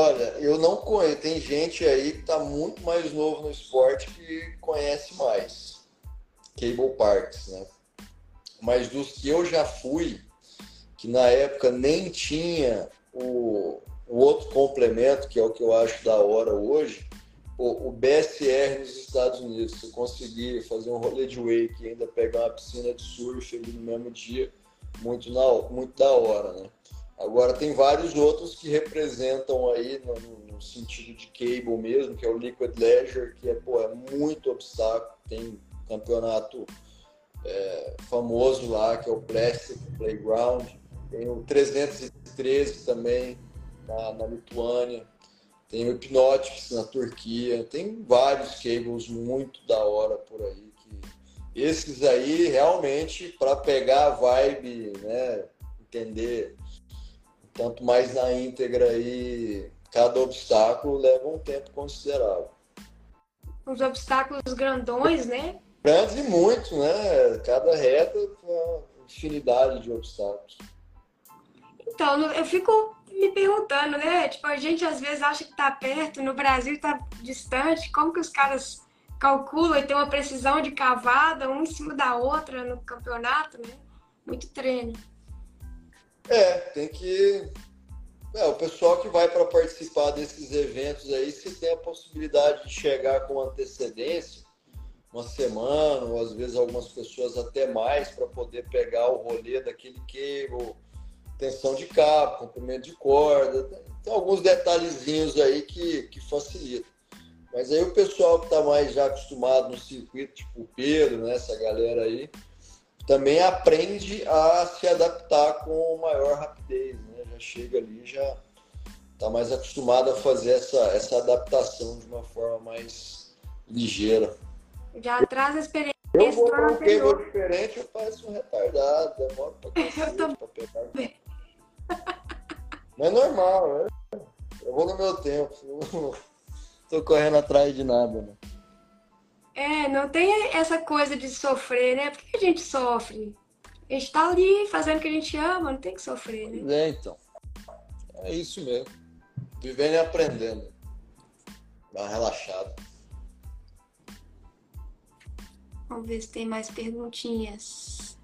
Olha, eu não conheço. Tem gente aí que está muito mais novo no esporte que conhece mais cable parks, né? Mas dos que eu já fui, que na época nem tinha o, o outro complemento, que é o que eu acho da hora hoje, o, o BSR nos Estados Unidos. Se eu conseguir fazer um rolê de wake e ainda pegar uma piscina de surf ali no mesmo dia, muito, na, muito da hora, né? Agora tem vários outros que representam aí no, no, sentido de cable mesmo, que é o Liquid Leisure, que é, pô, é muito obstáculo, tem campeonato é, famoso lá, que é o Plastic Playground, tem o 313 também na, na Lituânia, tem o Hypnotics na Turquia, tem vários cables muito da hora por aí esses aí realmente para pegar a vibe, né, entender tanto mais na íntegra aí, cada obstáculo leva um tempo considerável. Os obstáculos grandões, né? Grandes e muitos, né? Cada reta uma infinidade de obstáculos. Então, eu fico me perguntando, né? Tipo, a gente às vezes acha que tá perto, no Brasil tá distante, como que os caras calcula e tem uma precisão de cavada, um em cima da outra no campeonato, né? Muito treino. É, tem que. É, o pessoal que vai para participar desses eventos aí, se tem a possibilidade de chegar com antecedência, uma semana, ou às vezes algumas pessoas até mais, para poder pegar o rolê daquele cable, tensão de cabo, comprimento de corda. Tem alguns detalhezinhos aí que, que facilitam. Mas aí o pessoal que está mais já acostumado no circuito, tipo o Pedro, né, essa galera aí, também aprende a se adaptar com maior rapidez, né? Já chega ali, já está mais acostumado a fazer essa, essa adaptação de uma forma mais ligeira. Já traz a experiência. Eu vou um cable diferente, eu pareço um retardado, demoro para tô... pegar. Mas é normal, né? Eu vou no meu tempo tô correndo atrás de nada, né? É, não tem essa coisa de sofrer, né? Por que a gente sofre? A gente tá ali fazendo o que a gente ama, não tem que sofrer, né? É, então. É isso mesmo. Vivendo e aprendendo. Dá uma relaxada. Vamos ver se tem mais perguntinhas.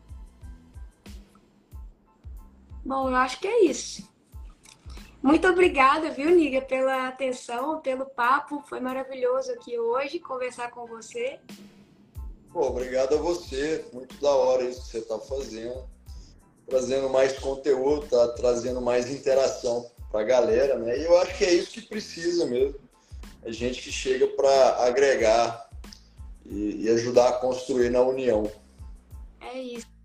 Bom, eu acho que é isso. Muito obrigada, viu, Niga, pela atenção, pelo papo. Foi maravilhoso aqui hoje conversar com você. Pô, obrigado a você. Muito da hora isso que você está fazendo. Trazendo mais conteúdo, tá trazendo mais interação para a galera, né? E eu acho que é isso que precisa mesmo. É gente que chega para agregar e, e ajudar a construir na união. É isso.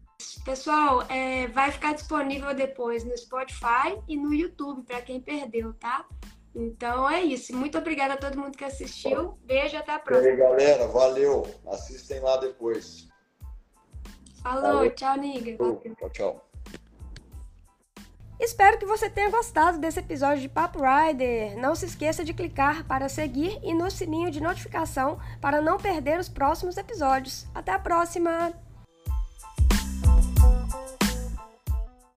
Pessoal, é, vai ficar disponível depois no Spotify e no YouTube para quem perdeu, tá? Então é isso. Muito obrigada a todo mundo que assistiu. Beijo até a próxima. E aí, galera, valeu. Assistem lá depois. Falou, valeu. tchau, Niga. Tchau, tchau. Espero que você tenha gostado desse episódio de Papo Rider. Não se esqueça de clicar para seguir e no sininho de notificação para não perder os próximos episódios. Até a próxima! thank you